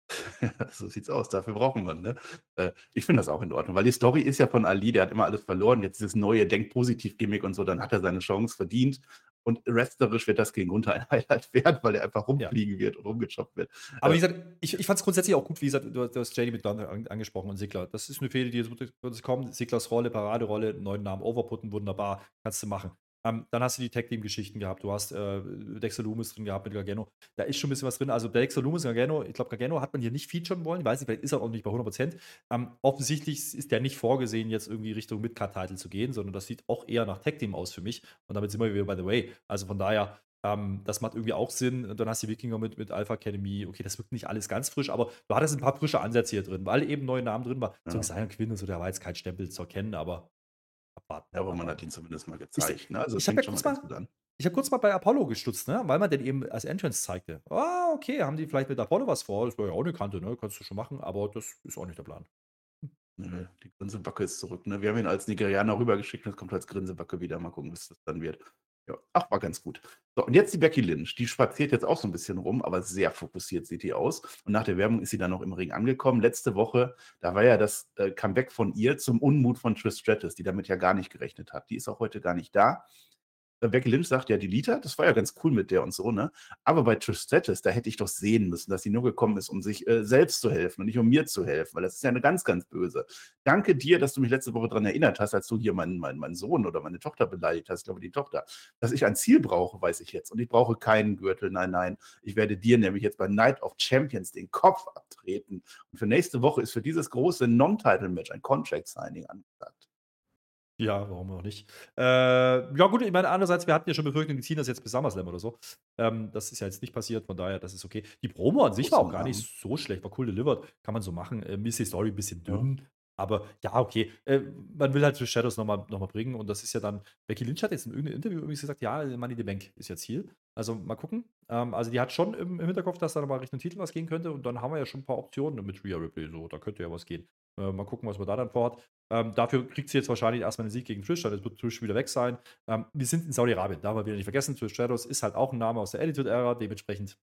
so sieht's aus, dafür brauchen wir, ne? Äh, ich finde das auch in Ordnung, weil die Story ist ja von Ali, der hat immer alles verloren. Jetzt dieses neue Denk-Positiv-Gimmick und so, dann hat er seine Chance verdient. Und resterisch wird das gegen Gunther ein Highlight werden, weil er einfach rumfliegen ja. wird und rumgechoppt wird. Aber wie äh, gesagt, ich, ich fand es grundsätzlich auch gut, wie gesagt, du, du hast JD mit an, angesprochen und Sigler. Das ist eine Fehde, die jetzt, jetzt kommt. Siglers Rolle, Paraderolle, neuen Namen overputten, wunderbar, kannst du machen. Ähm, dann hast du die Tag-Team-Geschichten gehabt. Du hast äh, Dexter Loomis drin gehabt mit Gargano. Da ist schon ein bisschen was drin. Also Dexter Loomis und Gargano, ich glaube, Gargano hat man hier nicht featuren wollen. Ich weiß nicht, vielleicht ist er auch nicht bei 100%. Ähm, offensichtlich ist der nicht vorgesehen, jetzt irgendwie Richtung Midcard-Title zu gehen, sondern das sieht auch eher nach Tag-Team aus für mich. Und damit sind wir wieder by the way. Also von daher, ähm, das macht irgendwie auch Sinn. Und dann hast du die Wikinger mit, mit Alpha Academy. Okay, das wirkt nicht alles ganz frisch, aber du hattest ein paar frische Ansätze hier drin, weil eben neue Namen drin waren. Ja. So Zion Quinn und so, der war jetzt kein Stempel zu erkennen, aber abwarten. Ja, aber man hat ihn zumindest mal gezeigt. Ich, ne? also ich habe ja kurz mal, ich habe kurz mal bei Apollo gestutzt, ne? weil man den eben als Entrance zeigte. Ah, okay, haben die vielleicht mit Apollo was vor? Das war ja auch eine Kante, ne? Kannst du schon machen, aber das ist auch nicht der Plan. Nö, die Grinsebacke ist zurück. Ne? Wir haben ihn als Nigerianer rübergeschickt und es kommt als Grinsebacke wieder. Mal gucken, was das dann wird. Ja, ach, war ganz gut. So, und jetzt die Becky Lynch. Die spaziert jetzt auch so ein bisschen rum, aber sehr fokussiert sieht die aus. Und nach der Werbung ist sie dann noch im Ring angekommen. Letzte Woche, da war ja das äh, Comeback von ihr zum Unmut von Trish Stratus, die damit ja gar nicht gerechnet hat. Die ist auch heute gar nicht da. Becky Lynch sagt ja, die Lita, das war ja ganz cool mit der und so, ne? Aber bei Trish da hätte ich doch sehen müssen, dass sie nur gekommen ist, um sich äh, selbst zu helfen und nicht um mir zu helfen, weil das ist ja eine ganz, ganz böse. Danke dir, dass du mich letzte Woche daran erinnert hast, als du hier meinen, meinen, meinen Sohn oder meine Tochter beleidigt hast, ich glaube die Tochter, dass ich ein Ziel brauche, weiß ich jetzt. Und ich brauche keinen Gürtel, nein, nein. Ich werde dir nämlich jetzt bei Night of Champions den Kopf abtreten. Und für nächste Woche ist für dieses große Non-Title-Match ein Contract-Signing angesagt. Ja, warum auch nicht? Äh, ja, gut, ich meine, andererseits, wir hatten ja schon befürchtet, die ziehen das jetzt bis SummerSlam oder so. Ähm, das ist ja jetzt nicht passiert, von daher, das ist okay. Die Promo an sich war auch gar nicht so schlecht, war cool delivered, kann man so machen. Äh, Missy Story ein bisschen dünn, Aber ja, okay. Äh, man will halt Trish Shadows nochmal noch mal bringen und das ist ja dann, Becky Lynch hat jetzt in irgendeinem Interview übrigens gesagt, ja, Money the Bank ist jetzt Ziel. Also mal gucken. Ähm, also die hat schon im, im Hinterkopf, dass da nochmal Richtung Titel was gehen könnte und dann haben wir ja schon ein paar Optionen mit Rhea Ripley. So, da könnte ja was gehen. Äh, mal gucken, was man da dann vorhat. Ähm, dafür kriegt sie jetzt wahrscheinlich erstmal einen Sieg gegen Trish, dann wird Trish wieder weg sein. Ähm, wir sind in Saudi-Arabien, da haben wir wieder nicht vergessen. Trish Shadows ist halt auch ein Name aus der Attitude-Ära, dementsprechend,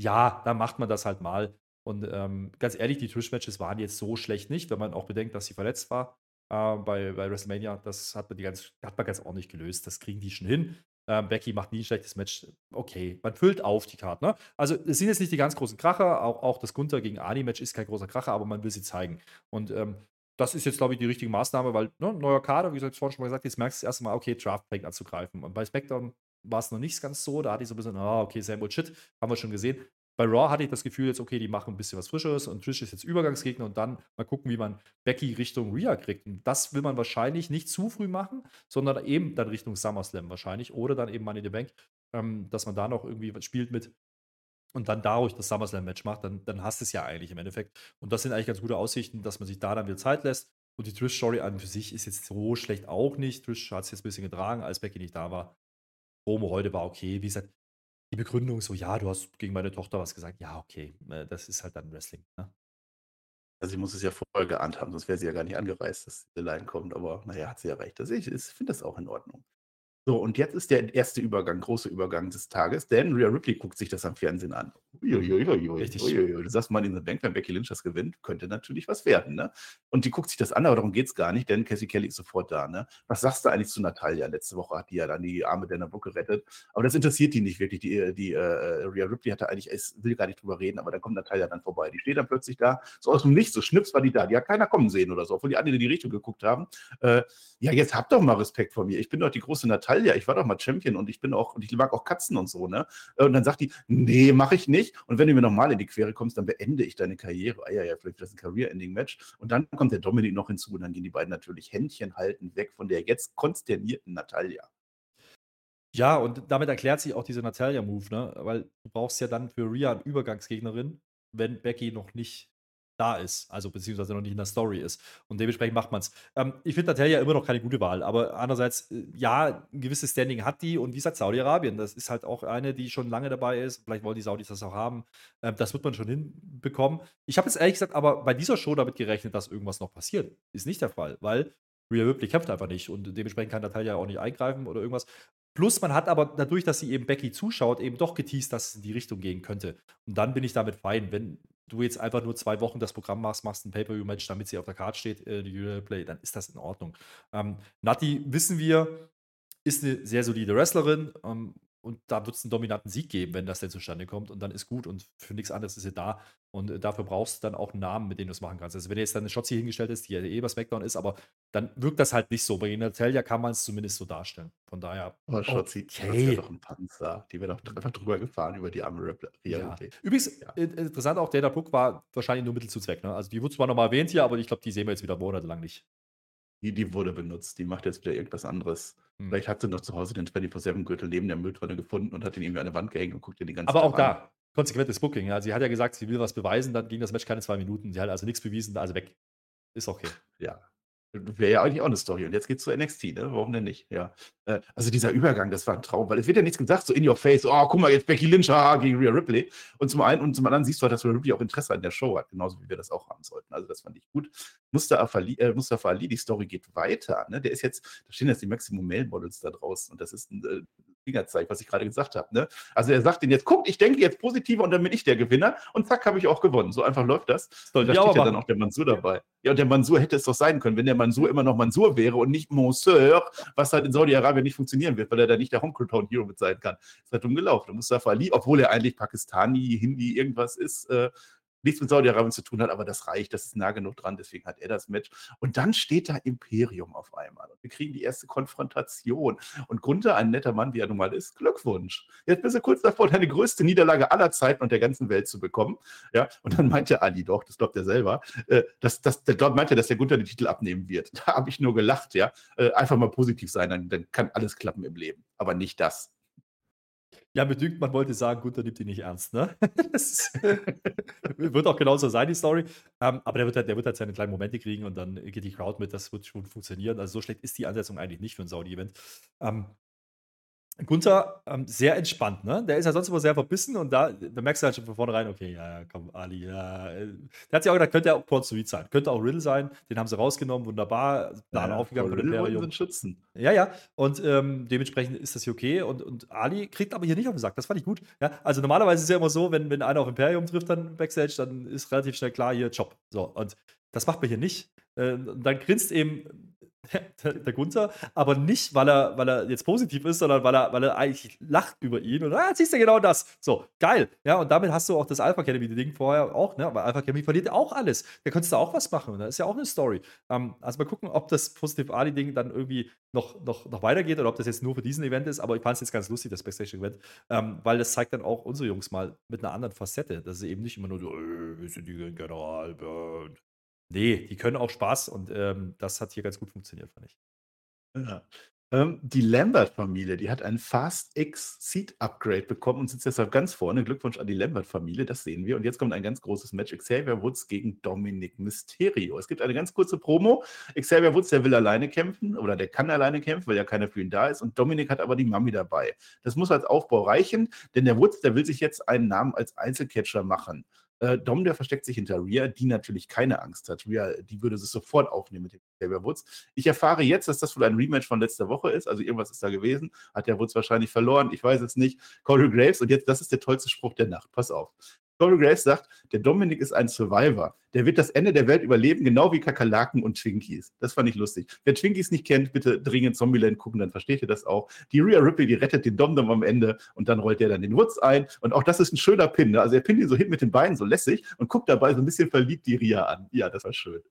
ja, da macht man das halt mal. Und ähm, ganz ehrlich, die Trish-Matches waren jetzt so schlecht nicht, wenn man auch bedenkt, dass sie verletzt war äh, bei, bei WrestleMania. Das hat man, die ganz, hat man ganz ordentlich gelöst. Das kriegen die schon hin. Ähm, Becky macht nie ein schlechtes Match. Okay, man füllt auf die Karte. Ne? Also, es sind jetzt nicht die ganz großen Kracher. Auch, auch das Gunther gegen Ani-Match ist kein großer Kracher, aber man will sie zeigen. Und ähm, das ist jetzt, glaube ich, die richtige Maßnahme, weil ne, neuer Kader, wie gesagt, vorhin schon mal gesagt, jetzt merkst du das erste Mal, okay, Draft fängt an zu greifen. Und bei SmackDown war es noch nicht ganz so. Da hatte ich so ein bisschen, ah, okay, Samuel Shit, haben wir schon gesehen. Bei Raw hatte ich das Gefühl jetzt, okay, die machen ein bisschen was Frisches und Trish ist jetzt Übergangsgegner und dann mal gucken, wie man Becky Richtung Rhea kriegt. Und das will man wahrscheinlich nicht zu früh machen, sondern eben dann Richtung SummerSlam wahrscheinlich oder dann eben Money in the Bank, ähm, dass man da noch irgendwie spielt mit und dann dadurch das SummerSlam-Match macht, dann, dann hast du es ja eigentlich im Endeffekt. Und das sind eigentlich ganz gute Aussichten, dass man sich da dann wieder Zeit lässt. Und die Trish-Story an für sich ist jetzt so schlecht auch nicht. Trish hat es jetzt ein bisschen getragen, als Becky nicht da war. Promo heute war okay. Wie gesagt, die Begründung so, ja, du hast gegen meine Tochter was gesagt. Ja, okay, äh, das ist halt dann Wrestling. Ne? Also, sie muss es ja vorher geahnt haben, sonst wäre sie ja gar nicht angereist, dass diese Line kommt. Aber naja, hat sie ja recht. Also, ich, ich finde das auch in Ordnung. So, und jetzt ist der erste Übergang, große Übergang des Tages, denn Rhea Ripley guckt sich das am Fernsehen an. Uiuiui, Du sagst mal in the Bank, wenn Becky Lynch das gewinnt, könnte natürlich was werden, ne? Und die guckt sich das an, aber darum geht es gar nicht, denn Cassie Kelly ist sofort da, ne? Was sagst du eigentlich zu Natalia? Letzte Woche hat die ja dann die Arme Dana Brooke gerettet, aber das interessiert die nicht wirklich. Die, die äh, Rhea Ripley hatte eigentlich, es will gar nicht drüber reden, aber dann kommt Natalia dann vorbei. Die steht dann plötzlich da, so aus dem Nichts, so schnips war die da. Die hat keiner kommen sehen oder so, obwohl die anderen in die Richtung geguckt haben. Äh, ja, jetzt habt doch mal Respekt vor mir. Ich bin doch die große Natalia. Ich war doch mal Champion und ich bin auch, und ich mag auch Katzen und so, ne? Und dann sagt die, nee, mache ich nicht. Und wenn du mir nochmal in die Quere kommst, dann beende ich deine Karriere. Ah ja, ja, vielleicht das ein Career-Ending-Match. Und dann kommt der Dominik noch hinzu und dann gehen die beiden natürlich Händchen halten weg von der jetzt konsternierten Natalia. Ja, und damit erklärt sich auch dieser Natalia-Move, ne? Weil du brauchst ja dann für Rhea eine Übergangsgegnerin, wenn Becky noch nicht da ist, also beziehungsweise noch nicht in der Story ist. Und dementsprechend macht man es. Ähm, ich finde Natalia immer noch keine gute Wahl, aber andererseits, äh, ja, ein gewisses Standing hat die und wie gesagt, Saudi-Arabien, das ist halt auch eine, die schon lange dabei ist. Vielleicht wollen die Saudis das auch haben. Ähm, das wird man schon hinbekommen. Ich habe jetzt ehrlich gesagt aber bei dieser Show damit gerechnet, dass irgendwas noch passiert. Ist nicht der Fall, weil Rhea Ripley kämpft einfach nicht und dementsprechend kann Natalia auch nicht eingreifen oder irgendwas. Plus, man hat aber dadurch, dass sie eben Becky zuschaut, eben doch geteased, dass es in die Richtung gehen könnte. Und dann bin ich damit fein. Wenn du jetzt einfach nur zwei Wochen das Programm machst, machst ein Pay-Per-View-Match, damit sie auf der Karte steht, äh, die Play, dann ist das in Ordnung. Ähm, Nati, wissen wir, ist eine sehr solide Wrestlerin. Ähm, und da wird es einen dominanten Sieg geben, wenn das denn zustande kommt. Und dann ist gut. Und für nichts anderes ist sie da. Und äh, dafür brauchst du dann auch einen Namen, mit dem du es machen kannst. Also, wenn jetzt dann eine Shotzi hingestellt ist, die ja eh bei SmackDown ist, aber dann wirkt das halt nicht so. Bei Natalia kann man es zumindest so darstellen. Von daher. Aber Shotzi, okay. das wäre doch ein Panzer. Die wäre doch einfach drüber gefahren über die arme. Ja. Übrigens, ja. interessant auch, Dana Brooke war wahrscheinlich nur Mittel zu Zweck. Ne? Also, die wurde zwar nochmal erwähnt hier, aber ich glaube, die sehen wir jetzt wieder monatelang nicht. Die, die wurde benutzt. Die macht jetzt wieder irgendwas anderes. Hm. Vielleicht hat sie noch zu Hause den 24-7-Gürtel neben der Mülltonne gefunden und hat ihn irgendwie an der Wand gehängt und guckt ihr die ganze Zeit Aber auch an. da, konsequentes Booking. Ja. Sie hat ja gesagt, sie will was beweisen, dann ging das Match keine zwei Minuten. Sie hat also nichts bewiesen, also weg. Ist okay. Ja, Wäre ja eigentlich auch eine Story. Und jetzt geht's zu NXT, ne? Warum denn nicht? Ja. Äh, also dieser Übergang, das war ein Traum, weil es wird ja nichts gesagt, so in your face, oh, guck mal, jetzt Becky Lynch haha, gegen Rhea Ripley. Und zum einen und zum anderen siehst du halt, dass Rhea Ripley auch Interesse an der Show hat, genauso wie wir das auch haben sollten. Also das fand ich gut. Mustafa Ali, äh, Mustafa Ali die Story geht weiter. Ne? Der ist jetzt, da stehen jetzt die Maximum Male Models da draußen und das ist ein äh, Fingerzeig, was ich gerade gesagt habe. Ne? Also er sagt ihnen jetzt, guck, ich denke jetzt positiver und dann bin ich der Gewinner und zack, habe ich auch gewonnen. So einfach läuft das. Soll da steht ja dann auch der Mansur dabei. Ja, und der Mansur hätte es doch sein können, wenn der Mansur immer noch Mansur wäre und nicht Monsieur, was halt in Saudi-Arabien nicht funktionieren wird, weil er da nicht der Homecrew Hero mit sein kann. Ist halt dumm gelaufen. Mustafa Ali, obwohl er eigentlich Pakistani, Hindi, irgendwas ist, äh, nichts mit Saudi-Arabien zu tun hat, aber das reicht, das ist nah genug dran, deswegen hat er das Match. Und dann steht da Imperium auf einmal. Und wir kriegen die erste Konfrontation. Und Gunther, ein netter Mann, wie er nun mal ist, Glückwunsch. Jetzt bist du kurz davor, deine größte Niederlage aller Zeiten und der ganzen Welt zu bekommen. Ja, und dann meinte Ali doch, das glaubt er selber, äh, dass, dass, der glaubt, meinte, dass der Gunther den Titel abnehmen wird. Da habe ich nur gelacht, ja. Äh, einfach mal positiv sein, dann, dann kann alles klappen im Leben. Aber nicht das. Ja, mir dünkt, man wollte sagen, Gunther nimmt ihn nicht ernst, ne? Wird auch genauso sein, die Story. Ähm, aber der wird, halt, der wird halt seine kleinen Momente kriegen und dann geht die Crowd mit, das wird schon funktionieren. Also so schlecht ist die Ansetzung eigentlich nicht für ein Saudi-Event. Ähm, Gunther, ähm, sehr entspannt, ne? Der ist ja sonst immer sehr verbissen und da, da merkst du halt schon von vornherein, okay, ja, komm, Ali, ja. Äh, der hat sich auch gedacht, könnte ja auch Port Sweet sein, könnte auch Riddle sein, den haben sie rausgenommen, wunderbar, Plan ja, aufgegangen von Imperium. Sind schützen. Ja, ja, und ähm, dementsprechend ist das hier okay und, und Ali kriegt aber hier nicht auf den Sack, das fand ich gut. Ja, also normalerweise ist es ja immer so, wenn, wenn einer auf Imperium trifft dann Backstage, dann ist relativ schnell klar, hier, Job. So, und das macht man hier nicht. Äh, dann grinst eben der, der Gunther, aber nicht, weil er, weil er jetzt positiv ist, sondern weil er, weil er eigentlich lacht über ihn und ah, siehst du genau das. So, geil. Ja, und damit hast du auch das Alpha Academy-Ding vorher auch, ne? Aber Alpha Academy verliert auch alles. Da könntest du auch was machen. Da ist ja auch eine Story. Ähm, also mal gucken, ob das Positive Ali-Ding dann irgendwie noch, noch, noch weitergeht oder ob das jetzt nur für diesen Event ist. Aber ich fand es jetzt ganz lustig, das Backstage-Event, ähm, weil das zeigt dann auch unsere Jungs mal mit einer anderen Facette. Das ist eben nicht immer nur so, äh, wir sind die General, Nee, die können auch Spaß und ähm, das hat hier ganz gut funktioniert, fand ich. Ja. Ähm, die Lambert-Familie, die hat ein Fast X Seat Upgrade bekommen und sitzt deshalb ganz vorne. Glückwunsch an die Lambert-Familie, das sehen wir. Und jetzt kommt ein ganz großes Match: Xavier Woods gegen Dominic Mysterio. Es gibt eine ganz kurze Promo. Xavier Woods, der will alleine kämpfen oder der kann alleine kämpfen, weil ja keiner für ihn da ist. Und Dominic hat aber die Mami dabei. Das muss als Aufbau reichen, denn der Woods, der will sich jetzt einen Namen als Einzelcatcher machen. Äh, Dom, der versteckt sich hinter Rhea, die natürlich keine Angst hat. Rhea, die würde sich sofort aufnehmen mit dem Xavier Woods. Ich erfahre jetzt, dass das wohl ein Rematch von letzter Woche ist. Also irgendwas ist da gewesen. Hat der Woods wahrscheinlich verloren. Ich weiß es nicht. Corey Graves. Und jetzt, das ist der tollste Spruch der Nacht. Pass auf. Corey Graves sagt, der Dominik ist ein Survivor. Der wird das Ende der Welt überleben, genau wie Kakerlaken und Twinkies. Das fand ich lustig. Wer Twinkies nicht kennt, bitte dringend Zombieland gucken, dann versteht ihr das auch. Die Rhea Ripley, die rettet den Dom-Dom am Ende und dann rollt er dann den Woods ein. Und auch das ist ein schöner Pin. Ne? Also er pinnt ihn so hin mit den Beinen, so lässig und guckt dabei so ein bisschen verliebt die Rhea an. Ja, das war schön.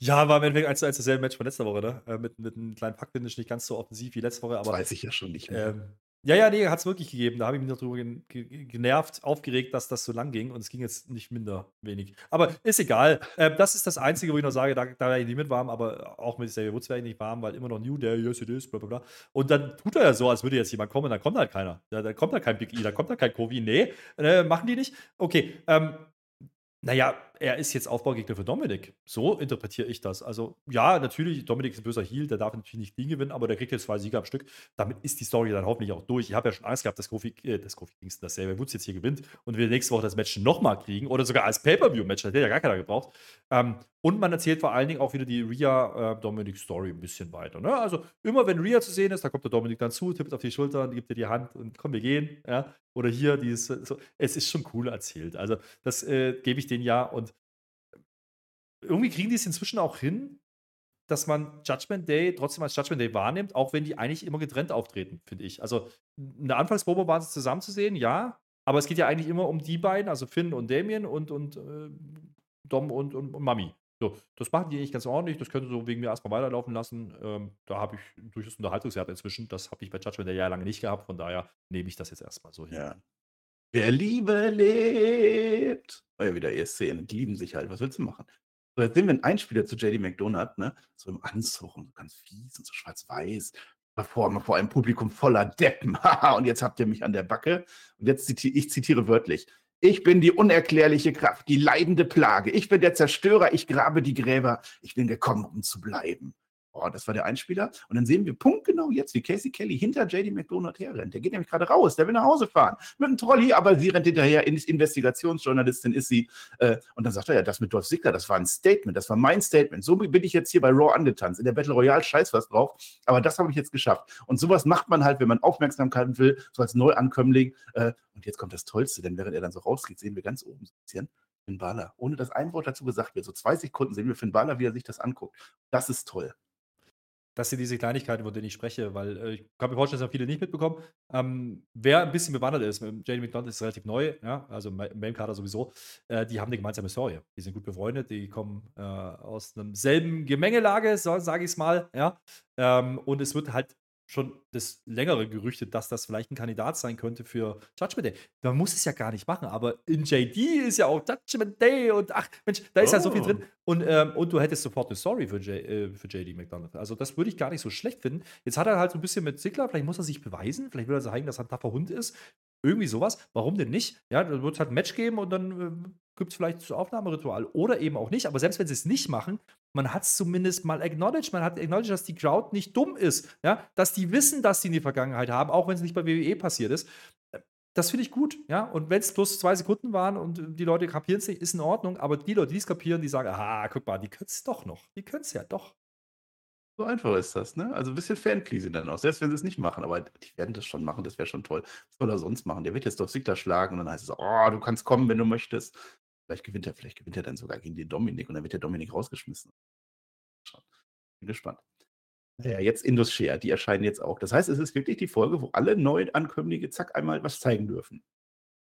Ja, war im Endeffekt 1 zu 1 dasselbe Match von letzter Woche, ne? Äh, mit, mit einem kleinen Packfinish, nicht ganz so offensiv wie letzte Woche, aber. Das weiß ich ja schon nicht mehr. Ähm, ja, ja, nee, hat es wirklich gegeben. Da habe ich mich noch drüber genervt, aufgeregt, dass das so lang ging und es ging jetzt nicht minder wenig. Aber ist egal. Äh, das ist das Einzige, wo ich noch sage, da, da werde ich nicht mit warm, aber auch mit Xavier Woods werde ich nicht warm, weil immer noch New Day, yes it is, bla bla bla. Und dann tut er ja so, als würde jetzt jemand kommen, dann kommt halt keiner. Da, dann kommt da kein Big E, da kommt da kein Kovi. Nee, äh, machen die nicht. Okay, ähm, naja, er ist jetzt Aufbaugegner für Dominik. So interpretiere ich das. Also, ja, natürlich, Dominik ist ein böser Heal, der darf natürlich nicht Ding gewinnen, aber der kriegt jetzt zwei Sieger am Stück. Damit ist die Story dann hoffentlich auch durch. Ich habe ja schon Angst gehabt, dass Kofi, äh, das Kofi Kingston, dass Xavier Woods jetzt hier gewinnt und wir nächste Woche das Match nochmal kriegen oder sogar als Pay-Per-View-Match, das hätte ja gar keiner gebraucht. Ähm, und man erzählt vor allen Dingen auch wieder die Rhea-Dominik-Story äh, ein bisschen weiter. Ne? Also, immer wenn Rhea zu sehen ist, da kommt der Dominik dann zu, tippt auf die Schulter, gibt dir die Hand und komm, wir gehen. Ja? Oder hier, dieses, so, es ist schon cool erzählt. Also, das äh, gebe ich denen ja und irgendwie kriegen die es inzwischen auch hin, dass man Judgment Day trotzdem als Judgment Day wahrnimmt, auch wenn die eigentlich immer getrennt auftreten, finde ich. Also in der Anfangsprobe waren sie zusammen zu sehen, ja, aber es geht ja eigentlich immer um die beiden, also Finn und Damien und, und äh, Dom und, und, und Mami. So, das machen die eigentlich ganz ordentlich, das könnte so wegen mir erstmal weiterlaufen lassen. Ähm, da habe ich durchaus Unterhaltungswert inzwischen. Das habe ich bei Judgment Day ja lange nicht gehabt, von daher nehme ich das jetzt erstmal so hin. Ja. Wer Liebe lebt. Oh ja, wieder ESC, die lieben sich halt. Was willst du machen? So, jetzt sehen wir einen Einspieler zu JD McDonald, ne? So im Anzug und so ganz fies und so schwarz-weiß. Vor, vor einem Publikum voller Deppen. und jetzt habt ihr mich an der Backe. Und jetzt zitiere ich zitiere wörtlich. Ich bin die unerklärliche Kraft, die leidende Plage. Ich bin der Zerstörer, ich grabe die Gräber. Ich bin gekommen, um zu bleiben. Oh, das war der Einspieler. Und dann sehen wir punktgenau jetzt, wie Casey Kelly hinter JD McDonald herrennt. Der geht nämlich gerade raus, der will nach Hause fahren mit einem Trolley, aber sie rennt hinterher. Investigationsjournalistin ist sie. Äh, und dann sagt er ja, das mit Dolph Ziggler, das war ein Statement, das war mein Statement. So bin ich jetzt hier bei Raw angetanzt. In der Battle Royale scheiß was drauf, aber das habe ich jetzt geschafft. Und sowas macht man halt, wenn man Aufmerksamkeit will, so als Neuankömmling. Äh, und jetzt kommt das Tollste, denn während er dann so rausgeht, sehen wir ganz oben so ein bisschen Finn Balor, ohne dass ein Wort dazu gesagt wird. So zwei Sekunden sehen wir Finn Balor, wie er sich das anguckt. Das ist toll. Das sind diese Kleinigkeiten, von denen ich spreche, weil äh, ich kann mir vorstellen, dass viele nicht mitbekommen. Ähm, wer ein bisschen bewandert ist, JD McDonald ist relativ neu, ja, also im Main-Kader sowieso, äh, die haben eine gemeinsame Story. Die sind gut befreundet, die kommen äh, aus einem selben Gemengelage, sage ich es mal, ja. Ähm, und es wird halt schon das längere Gerüchte, dass das vielleicht ein Kandidat sein könnte für Judgment Day. Man muss es ja gar nicht machen, aber in JD ist ja auch Judgment Day und ach, Mensch, da ist oh. ja so viel drin. Oh. Und, ähm, und du hättest sofort eine Story für, J, äh, für JD McDonald. Also, das würde ich gar nicht so schlecht finden. Jetzt hat er halt so ein bisschen mit Ziggler, vielleicht muss er sich beweisen, vielleicht will er zeigen, dass er ein taffer Hund ist. Irgendwie sowas. Warum denn nicht? Ja, dann wird es halt ein Match geben und dann äh, gibt es vielleicht das Aufnahmeritual. Oder eben auch nicht. Aber selbst wenn sie es nicht machen, man hat es zumindest mal acknowledged. Man hat acknowledged, dass die Crowd nicht dumm ist. Ja? Dass die wissen, dass die in die Vergangenheit haben, auch wenn es nicht bei WWE passiert ist. Das finde ich gut, ja. Und wenn es bloß zwei Sekunden waren und die Leute kapieren es nicht, ist in Ordnung. Aber die Leute, die es kapieren, die sagen, aha, guck mal, die können es doch noch. Die können es ja doch. So einfach ist das, ne? Also ein bisschen Fankleasing dann auch, selbst wenn sie es nicht machen, aber die werden das schon machen, das wäre schon toll. Was soll er sonst machen? Der wird jetzt doch Sigler schlagen und dann heißt es, oh, du kannst kommen, wenn du möchtest. Vielleicht gewinnt er, vielleicht gewinnt er dann sogar gegen den Dominik und dann wird der Dominik rausgeschmissen. Bin gespannt. Ja, jetzt Indus Share, die erscheinen jetzt auch. Das heißt, es ist wirklich die Folge, wo alle neuen Ankömmlinge zack einmal was zeigen dürfen.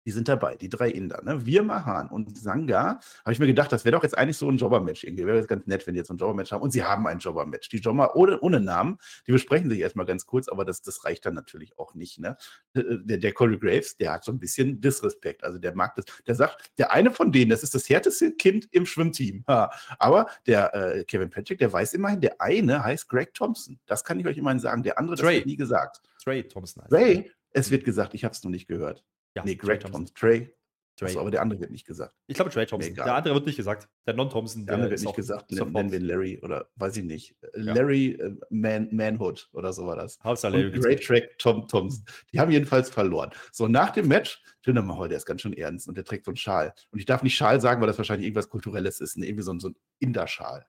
Die sind dabei, die drei Inder. Ne? Wir, Mahan und Sanga, habe ich mir gedacht, das wäre doch jetzt eigentlich so ein Jobber-Match irgendwie. Wäre jetzt ganz nett, wenn die jetzt so ein Jobber-Match haben. Und sie haben ein Jobber-Match. Die Jobber ohne, ohne Namen, die besprechen sich erstmal ganz kurz, aber das, das reicht dann natürlich auch nicht. Ne? Der, der Corey Graves, der hat so ein bisschen Disrespekt. Also der mag das. Der sagt, der eine von denen, das ist das härteste Kind im Schwimmteam. Ha. Aber der äh, Kevin Patrick, der weiß immerhin, der eine heißt Greg Thompson. Das kann ich euch immerhin sagen. Der andere, das wird nie gesagt. Trey Thompson heißt Trey, es wird gesagt, ich habe es noch nicht gehört. Ja, nee, Greg Thompson. Trey. Trey. Achso, aber der andere wird nicht gesagt. Ich glaube Trey Thompson. Nee, der andere wird nicht gesagt. Der Non-Thompson. Der andere wird nicht gesagt. Nennen wir ihn Larry oder weiß ich nicht. Ja. Larry äh, Man, Manhood oder so war das. Hauptsache Larry. Great Track Tom Thompson. Die haben jedenfalls verloren. So, nach dem Match, Jinder Mahal, der ist ganz schön ernst und der trägt so einen Schal. Und ich darf nicht Schal sagen, weil das wahrscheinlich irgendwas Kulturelles ist. Ne? Irgendwie so so ein Inder-Schal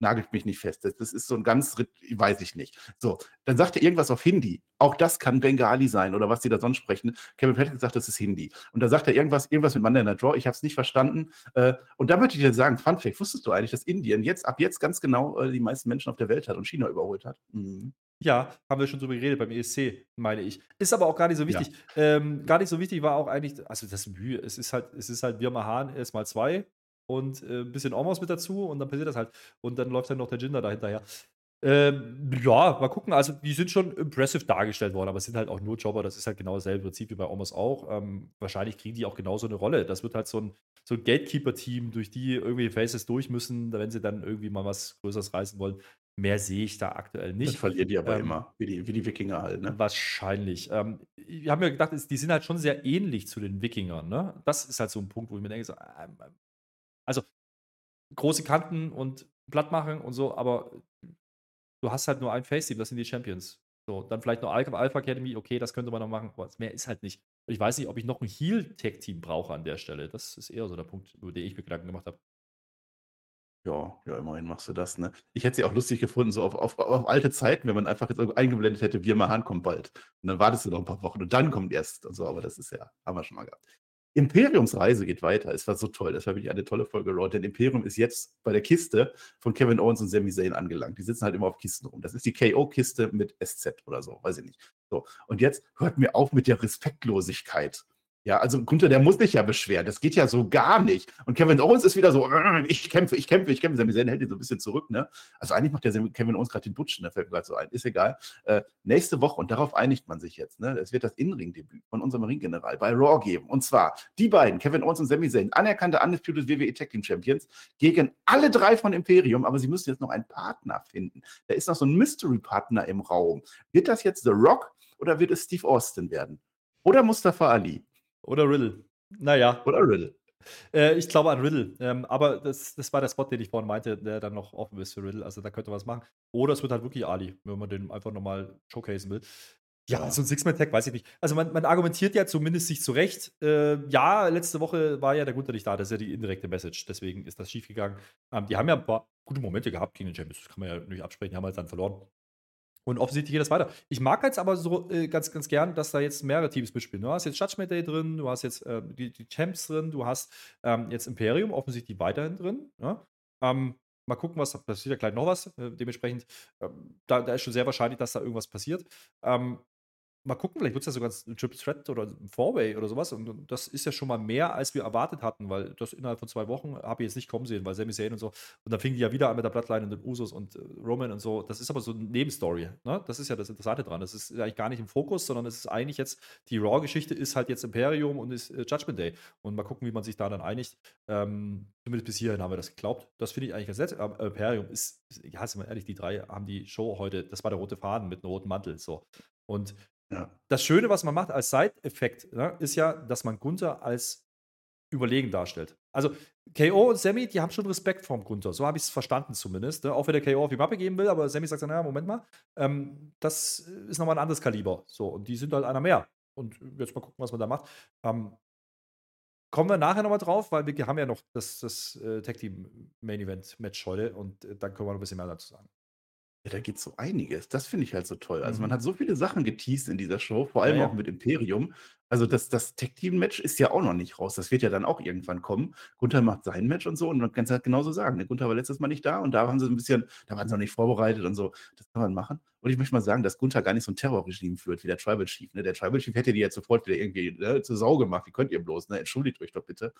nagelt mich nicht fest. Das, das ist so ein ganz, weiß ich nicht. So, dann sagt er irgendwas auf Hindi. Auch das kann Bengali sein oder was die da sonst sprechen. Kevin Patrick sagt, das ist Hindi. Und da sagt er irgendwas, irgendwas mit Night Draw. Ich habe es nicht verstanden. Äh, und da möchte ich dir sagen, Fun Fact, wusstest du eigentlich, dass Indien jetzt, ab jetzt ganz genau äh, die meisten Menschen auf der Welt hat und China überholt hat? Mhm. Ja, haben wir schon drüber geredet beim ESC, meine ich. Ist aber auch gar nicht so wichtig. Ja. Ähm, gar nicht so wichtig war auch eigentlich, also das Mühe, es ist halt, es ist halt Birma Hahn erstmal zwei und äh, ein bisschen Ormos mit dazu und dann passiert das halt. Und dann läuft dann noch der Jinder dahinterher. Ähm, ja, mal gucken. Also, die sind schon impressive dargestellt worden, aber es sind halt auch nur Jobber. Das ist halt genau dasselbe Prinzip wie bei Ormos auch. Ähm, wahrscheinlich kriegen die auch genauso eine Rolle. Das wird halt so ein, so ein Gatekeeper-Team, durch die irgendwie Faces durch müssen, wenn sie dann irgendwie mal was Größeres reißen wollen. Mehr sehe ich da aktuell nicht. Das verlieren die aber ähm, immer, wie die, wie die Wikinger halt. Ne? Wahrscheinlich. Ähm, wir haben ja gedacht, die sind halt schon sehr ähnlich zu den Wikingern. Ne? Das ist halt so ein Punkt, wo ich mir denke, so, ähm, also große Kanten und platt machen und so, aber du hast halt nur ein Face-Team, das sind die Champions. So, dann vielleicht noch Alpha, Alpha Academy, okay, das könnte man noch machen, aber mehr ist halt nicht. Ich weiß nicht, ob ich noch ein Heal-Tag-Team brauche an der Stelle. Das ist eher so der Punkt, über den ich mir Gedanken gemacht habe. Ja, ja, immerhin machst du das, ne? Ich hätte sie auch lustig gefunden, so auf, auf, auf alte Zeiten, wenn man einfach jetzt eingeblendet hätte, wir mal kommt bald. Und dann wartest du noch ein paar Wochen und dann kommt erst und so, aber das ist ja, haben wir schon mal gehabt. Imperiumsreise geht weiter. Es war so toll. Das war wirklich eine tolle Folge, Raw. Denn Imperium ist jetzt bei der Kiste von Kevin Owens und Sami Zayn angelangt. Die sitzen halt immer auf Kisten rum. Das ist die KO-Kiste mit SZ oder so, weiß ich nicht. So. Und jetzt hört mir auf mit der Respektlosigkeit. Ja, also Gunther, der muss sich ja beschweren. Das geht ja so gar nicht. Und Kevin Owens ist wieder so, äh, ich kämpfe, ich kämpfe, ich kämpfe. Sami Zayn hält ihn so ein bisschen zurück, ne? Also eigentlich macht der Kevin Owens gerade den Butschen, da fällt mir gerade so ein. Ist egal. Äh, nächste Woche, und darauf einigt man sich jetzt, ne? Es wird das Innenring-Debüt von unserem Ringgeneral bei Raw geben. Und zwar die beiden, Kevin Owens und Sami Zayn, anerkannte Undisputed WWE Tag Team Champions, gegen alle drei von Imperium, aber sie müssen jetzt noch einen Partner finden. Da ist noch so ein Mystery-Partner im Raum. Wird das jetzt The Rock oder wird es Steve Austin werden? Oder Mustafa Ali? Oder Riddle. Naja. Oder Riddle. Äh, ich glaube an Riddle. Ähm, aber das, das war der Spot, den ich vorhin meinte, der dann noch offen ist für Riddle. Also da könnte man was machen. Oder es wird halt wirklich Ali, wenn man den einfach nochmal showcasen will. Ja, so ein Six-Man-Tag, weiß ich nicht. Also man, man, argumentiert ja zumindest sich zurecht. Äh, ja, letzte Woche war ja der Gunther nicht da, das ist ja die indirekte Message. Deswegen ist das schiefgegangen. Ähm, die haben ja ein paar gute Momente gehabt gegen den Champions. Das kann man ja nicht absprechen. Die haben halt dann verloren. Und offensichtlich geht das weiter. Ich mag jetzt aber so äh, ganz, ganz gern, dass da jetzt mehrere Teams mitspielen. Du hast jetzt Judgment Day drin, du hast jetzt äh, die, die, Champs drin, du hast ähm, jetzt Imperium offensichtlich weiterhin drin. Ja? Ähm, mal gucken, was passiert ja gleich noch was. Äh, dementsprechend, ähm, da, da, ist schon sehr wahrscheinlich, dass da irgendwas passiert. Ähm, mal gucken, vielleicht wird es ja sogar ein Triple Threat oder ein Four-Way oder sowas. Und das ist ja schon mal mehr, als wir erwartet hatten, weil das innerhalb von zwei Wochen habe ich jetzt nicht kommen sehen, weil Sami Zayn und so. Und dann fing die ja wieder an mit der Bloodline und den Usos und äh, Roman und so. Das ist aber so eine Nebenstory. Ne? Das ist ja das Interessante dran. Das ist eigentlich gar nicht im Fokus, sondern es ist eigentlich jetzt, die Raw-Geschichte ist halt jetzt Imperium und ist äh, Judgment Day. Und mal gucken, wie man sich da dann einigt. Ähm, zumindest bis hierhin haben wir das geglaubt. Das finde ich eigentlich ganz nett. Aber Imperium ist, ja, sind wir ehrlich, die drei haben die Show heute, das war der rote Faden mit einem roten Mantel. So. Und ja. Das Schöne, was man macht als Side-Effekt, ne, ist ja, dass man Gunther als überlegen darstellt. Also KO und Sammy, die haben schon Respekt vorm Gunther. So habe ich es verstanden zumindest. Ne? Auch wenn der KO auf die Mappe geben will, aber Sammy sagt dann, naja, Moment mal, ähm, das ist nochmal ein anderes Kaliber. So, und die sind halt einer mehr. Und jetzt mal gucken, was man da macht. Ähm, kommen wir nachher nochmal drauf, weil wir haben ja noch das, das äh, Tag Team Main Event Match heute und äh, dann können wir noch ein bisschen mehr dazu sagen. Ja, da geht so einiges. Das finde ich halt so toll. Also, man mhm. hat so viele Sachen geteased in dieser Show, vor allem Ja, auch mit Imperium. Also, das das Tag-Team-Match ist ja auch noch nicht raus. Das wird ja dann auch irgendwann kommen. Gunther macht sein Match und so und man kann's halt genauso sagen, ne? Gunther war letztes Mal nicht da und da waren sie ein bisschen da waren sie noch nicht vorbereitet und so. Das kann man machen. Und ich möchte mal sagen, dass Gunther gar nicht so ein Terrorregime führt wie der Tribal Chief, ne? Der Tribal Chief hätte die jetzt sofort wieder irgendwie, ne, zur Sau gemacht. Wie könnt ihr bloß, ne? Entschuldigt euch doch bitte.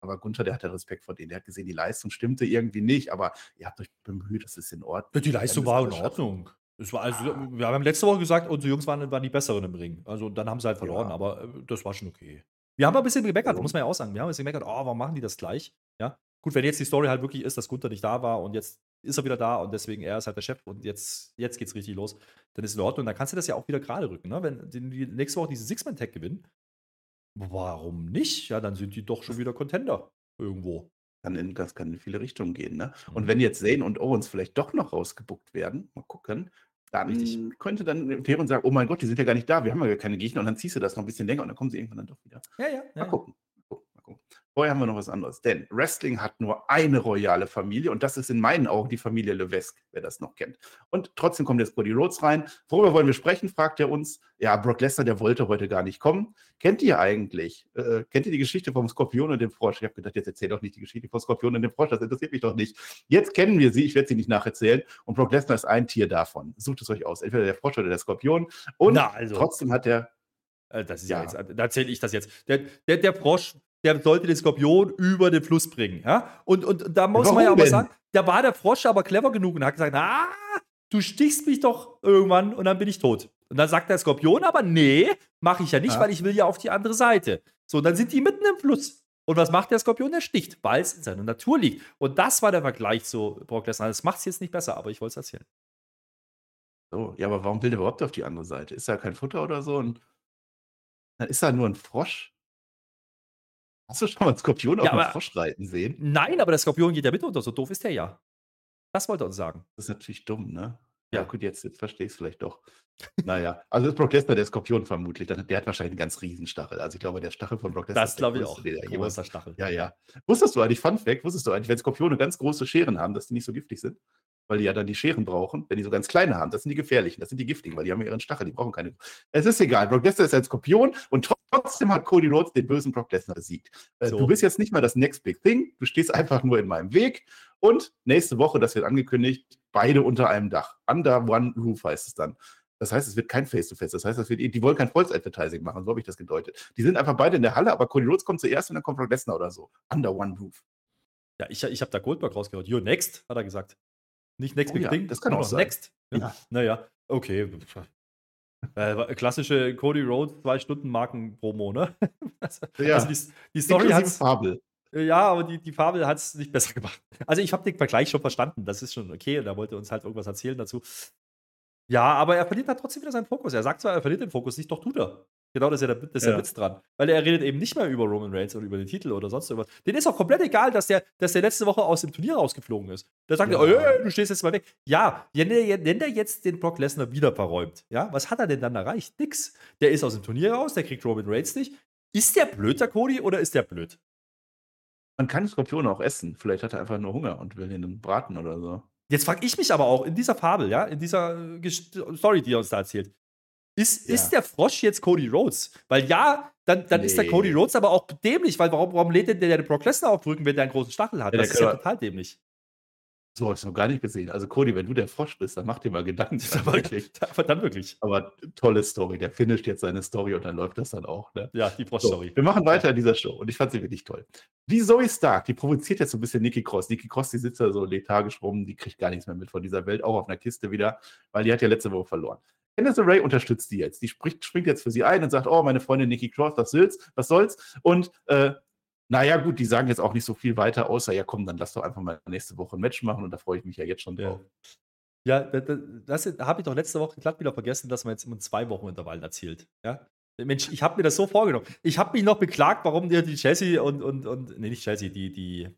Aber Gunther, der hat ja Respekt vor denen. Der hat gesehen, die Leistung stimmte irgendwie nicht, aber ihr habt euch bemüht, das ist in Ordnung. die Leistung war in Ordnung. Es war also, ah. wir haben letzte Woche gesagt, unsere Jungs waren, waren die Besseren im Ring. Also dann haben sie halt verloren, ja. aber äh, das war schon okay. Wir haben ein bisschen gemeckert, muss man ja auch sagen. Wir haben ein bisschen gemeckert, oh, warum machen die das gleich? Ja. Gut, wenn jetzt die Story halt wirklich ist, dass Gunther nicht da war und jetzt ist er wieder da und deswegen er ist halt der Chef und jetzt, jetzt es richtig los, dann ist es in Ordnung. Dann kannst du das ja auch wieder gerade rücken. Ne? Wenn die nächste Woche diesen Six-Man-Tag gewinnen, warum nicht? Ja, dann sind die doch schon wieder Contender irgendwo. Kann in, das kann in viele Richtungen gehen. Ne? Und mhm. wenn jetzt Zane und Owens vielleicht doch noch rausgebuckt werden, mal gucken, dann Richtig. könnte dann Theron sagen, oh mein Gott, die sind ja gar nicht da, wir haben ja gar keine Gegner und dann ziehst du das noch ein bisschen länger und dann kommen sie irgendwann dann doch wieder. Ja, ja. Mal ja, gucken. Vorher haben wir noch was anderes. Denn Wrestling hat nur eine royale Familie und das ist in meinen Augen die Familie Levesque, wer das noch kennt. Und trotzdem kommt jetzt Cody Rhodes rein. Worüber wollen wir sprechen, fragt er uns. Ja, Brock Lesnar, der wollte heute gar nicht kommen. Kennt ihr eigentlich, äh, kennt ihr die Geschichte vom Skorpion und dem Frosch? Ich habe gedacht, jetzt erzähl doch nicht die Geschichte vom Skorpion und dem Frosch, das interessiert mich doch nicht. Jetzt kennen wir sie, ich werde sie nicht nacherzählen. Und Brock Lesnar ist ein Tier davon. Sucht es euch aus, entweder der Frosch oder der Skorpion. Und Na, also. trotzdem hat er äh, das ist ja, ja jetzt, da erzähle ich das jetzt. Der, der, der Frosch der sollte den Skorpion über den Fluss bringen. Ja? Und, und da muss Warum man ja aber denn? sagen, da war der Frosch aber clever genug und hat gesagt, ah, du stichst mich doch irgendwann und dann bin ich tot. Und dann sagt der Skorpion aber, nee, mache ich ja nicht, ja. weil ich will ja auf die andere Seite. So, dann sind die mitten im Fluss. Und was macht der Skorpion? Der sticht, weil es in seiner Natur liegt. Und das war der Vergleich zu Brock Lesnar. Das macht es jetzt nicht besser, aber ich wollte es erzählen. So, ja, aber warum will der überhaupt auf die andere Seite? Ist da kein Futter oder so? Und dann ist da nur ein Frosch? Hast du schon mal einen Skorpion auf Ja, einem Frosch reiten sehen? nein, aber der Skorpion geht ja mit unter, so doof ist der ja. Das wollte er uns sagen. Das ist natürlich dumm, ne? Ja, Ja. gut, jetzt, jetzt verstehe ich es vielleicht doch. Naja, also ist Brock Lesnar der Skorpion vermutlich. Der hat wahrscheinlich einen ganz riesen Stachel. Also ich glaube, der Stachel von Brock Lesnar Das ist der glaube ich auch. er jemals. Großer Stachel. Ja, ja. Wusstest du eigentlich, Fun Fact, wusstest du eigentlich, wenn Skorpione ganz große Scheren haben, dass die nicht so giftig sind? weil die ja dann die Scheren brauchen. Wenn die so ganz kleine haben, das sind die gefährlichen, das sind die giftigen, weil die haben ja ihren Stachel, die brauchen keine. Es ist egal, Brock Lesnar ist ein Skorpion und trotzdem hat Cody Rhodes den bösen Brock Lesnar besiegt. Äh, so. Du bist jetzt nicht mal das Next Big Thing, du stehst einfach nur in meinem Weg und nächste Woche, das wird angekündigt, beide unter einem Dach. Under one roof heißt es dann. Das heißt, es wird kein Face-to-Face. -face. Das heißt, das wird, die wollen kein Volks-Advertising machen, so habe ich das gedeutet. Die sind einfach beide in der Halle, aber Cody Rhodes kommt zuerst und dann kommt Brock Lesnar oder so. Under one roof. Ja, ich, ich habe da Goldberg rausgehört. You're next, hat er gesagt. Nicht Next oh, Big ja, Thing? Das kann auch sein. Next. Ja. Naja, okay. Äh, klassische Cody Rhodes zwei Stunden Marken Promo, ne? also, ja. Also die, die Story hat Fabel. Ja, aber die, die Fabel hat es nicht besser gemacht. Also ich habe den Vergleich schon verstanden. Das ist schon okay. Und er wollte uns halt irgendwas erzählen dazu. Ja, aber er verliert halt trotzdem wieder seinen Fokus. Er sagt zwar, er verliert den Fokus nicht, doch tut er. Genau, das ist ja der, das ist ja. der Witz dran. Weil er redet eben nicht mehr über Roman Reigns oder über den Titel oder sonst irgendwas. Den ist auch komplett egal, dass der, dass der letzte Woche aus dem Turnier rausgeflogen ist. Da sagt ja. er, oh, du stehst jetzt mal weg. Ja, wenn der, wenn der jetzt den Brock Lesnar wieder verräumt, ja, was hat er denn dann erreicht? Nix. Der ist aus dem Turnier raus, der kriegt Roman Reigns nicht. Ist der blöd, der Cody, oder ist der blöd? Man kann Skorpione auch essen. Vielleicht hat er einfach nur Hunger und will ihn braten oder so. Jetzt frage ich mich aber auch in dieser Fabel, ja, in dieser äh, Story, die er uns da erzählt, ist, ja. ist der Frosch jetzt Cody Rhodes? Weil ja, dann, dann nee. ist der Cody Rhodes aber auch dämlich, weil warum, warum lädt denn der, der Brock Lesnar aufdrücken, wenn der einen großen Stachel hat? Ja, das ist ja total dämlich. So habe ich es noch gar nicht gesehen. Also Cody, wenn du der Frosch bist, dann mach dir mal Gedanken. Aber wirklich. Aber dann wirklich. Aber tolle Story. Der finisht jetzt seine Story und dann läuft das dann auch. Ne? Ja, die Frosch-Story. So, wir machen weiter in dieser Show und ich fand sie wirklich toll. Die Zoe Stark, die provoziert jetzt so ein bisschen Nikki Cross. Nikki Cross, die sitzt da so lethargisch rum, die kriegt gar nichts mehr mit von dieser Welt, auch auf einer Kiste wieder, weil die hat ja letzte Woche verloren. Candice Ray unterstützt die jetzt. Die spricht, springt jetzt für sie ein und sagt, oh, meine Freundin Nikki Cross, was soll's? Was soll's? Und äh, naja, gut, die sagen jetzt auch nicht so viel weiter, außer, ja komm, dann lass doch einfach mal nächste Woche ein Match machen und da freue ich mich ja jetzt schon drauf. Ja, ja das, das habe ich doch letzte Woche glatt wieder vergessen, dass man jetzt immer zwei Wochen Intervallen erzählt. Ja? Mensch, ich habe mir das so vorgenommen. Ich habe mich noch beklagt, warum dir die Chelsea und, und, und, nee, nicht Chelsea, die, die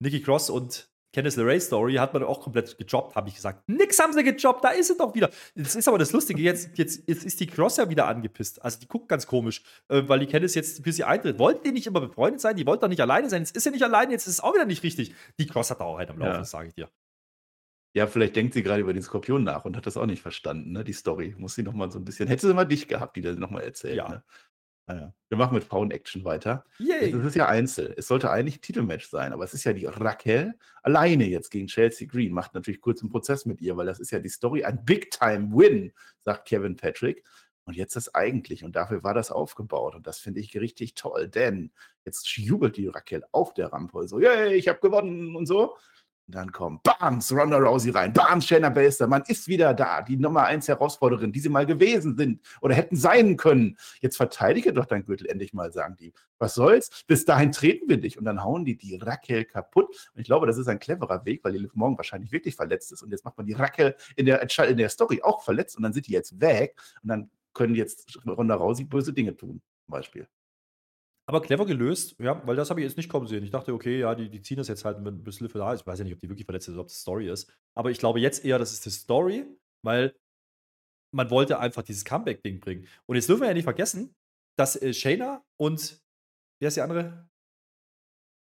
Nikki Cross und Candice LeRae Story hat man auch komplett gejobbt, habe ich gesagt. Nix haben sie gejobbt, da ist sie doch wieder. Das ist aber das Lustige, jetzt, jetzt, jetzt ist die Cross ja wieder angepisst. Also die guckt ganz komisch, äh, weil die Candice jetzt für sie eintritt. Wollten die nicht immer befreundet sein? Die wollten doch nicht alleine sein. Jetzt ist sie nicht alleine, jetzt ist es auch wieder nicht richtig. Die Cross hat da auch halt am Laufen, ja. sage ich dir. Ja, vielleicht denkt sie gerade über den Skorpion nach und hat das auch nicht verstanden, ne? Die Story. Muss sie nochmal so ein bisschen. Hätte sie mal dich gehabt, die das nochmal erzählt. Ja. Ne? Naja. Wir machen mit Frauen-Action weiter. Yay. Es ist ja Einzel. Es sollte eigentlich ein Titelmatch sein, aber es ist ja die Raquel alleine jetzt gegen Chelsea Green. Macht natürlich kurz einen Prozess mit ihr, weil das ist ja die Story. Ein Big-Time-Win, sagt Kevin Patrick. Und jetzt ist eigentlich, und dafür war das aufgebaut. Und das finde ich richtig toll, denn jetzt jubelt die Raquel auf der Rampe so, yay, ich habe gewonnen und so. Und dann kommt Bams, Ronda Rousey rein, Bams, Shayna Baszler, man ist wieder da, die Nummer 1 Herausforderin, die sie mal gewesen sind oder hätten sein können. Jetzt verteidige doch dein Gürtel endlich mal, sagen die. Was soll's? Bis dahin treten wir dich. Und dann hauen die die Raquel kaputt. Und ich glaube, das ist ein cleverer Weg, weil die Liv Morgan wahrscheinlich wirklich verletzt ist. Und jetzt macht man die Raquel in der, in der Story auch verletzt und dann sind die jetzt weg. Und dann können jetzt Ronda Rousey böse Dinge tun, zum Beispiel. Aber clever gelöst, ja, weil das habe ich jetzt nicht kommen sehen. Ich dachte, okay, ja, die, die ziehen das jetzt halt ein bisschen für da. Ich weiß ja nicht, ob die wirklich verletzt ist, ob das Story ist. Aber ich glaube jetzt eher, das ist die Story, weil man wollte einfach dieses Comeback-Ding bringen. Und jetzt dürfen wir ja nicht vergessen, dass äh, Shayna und wer ist die andere?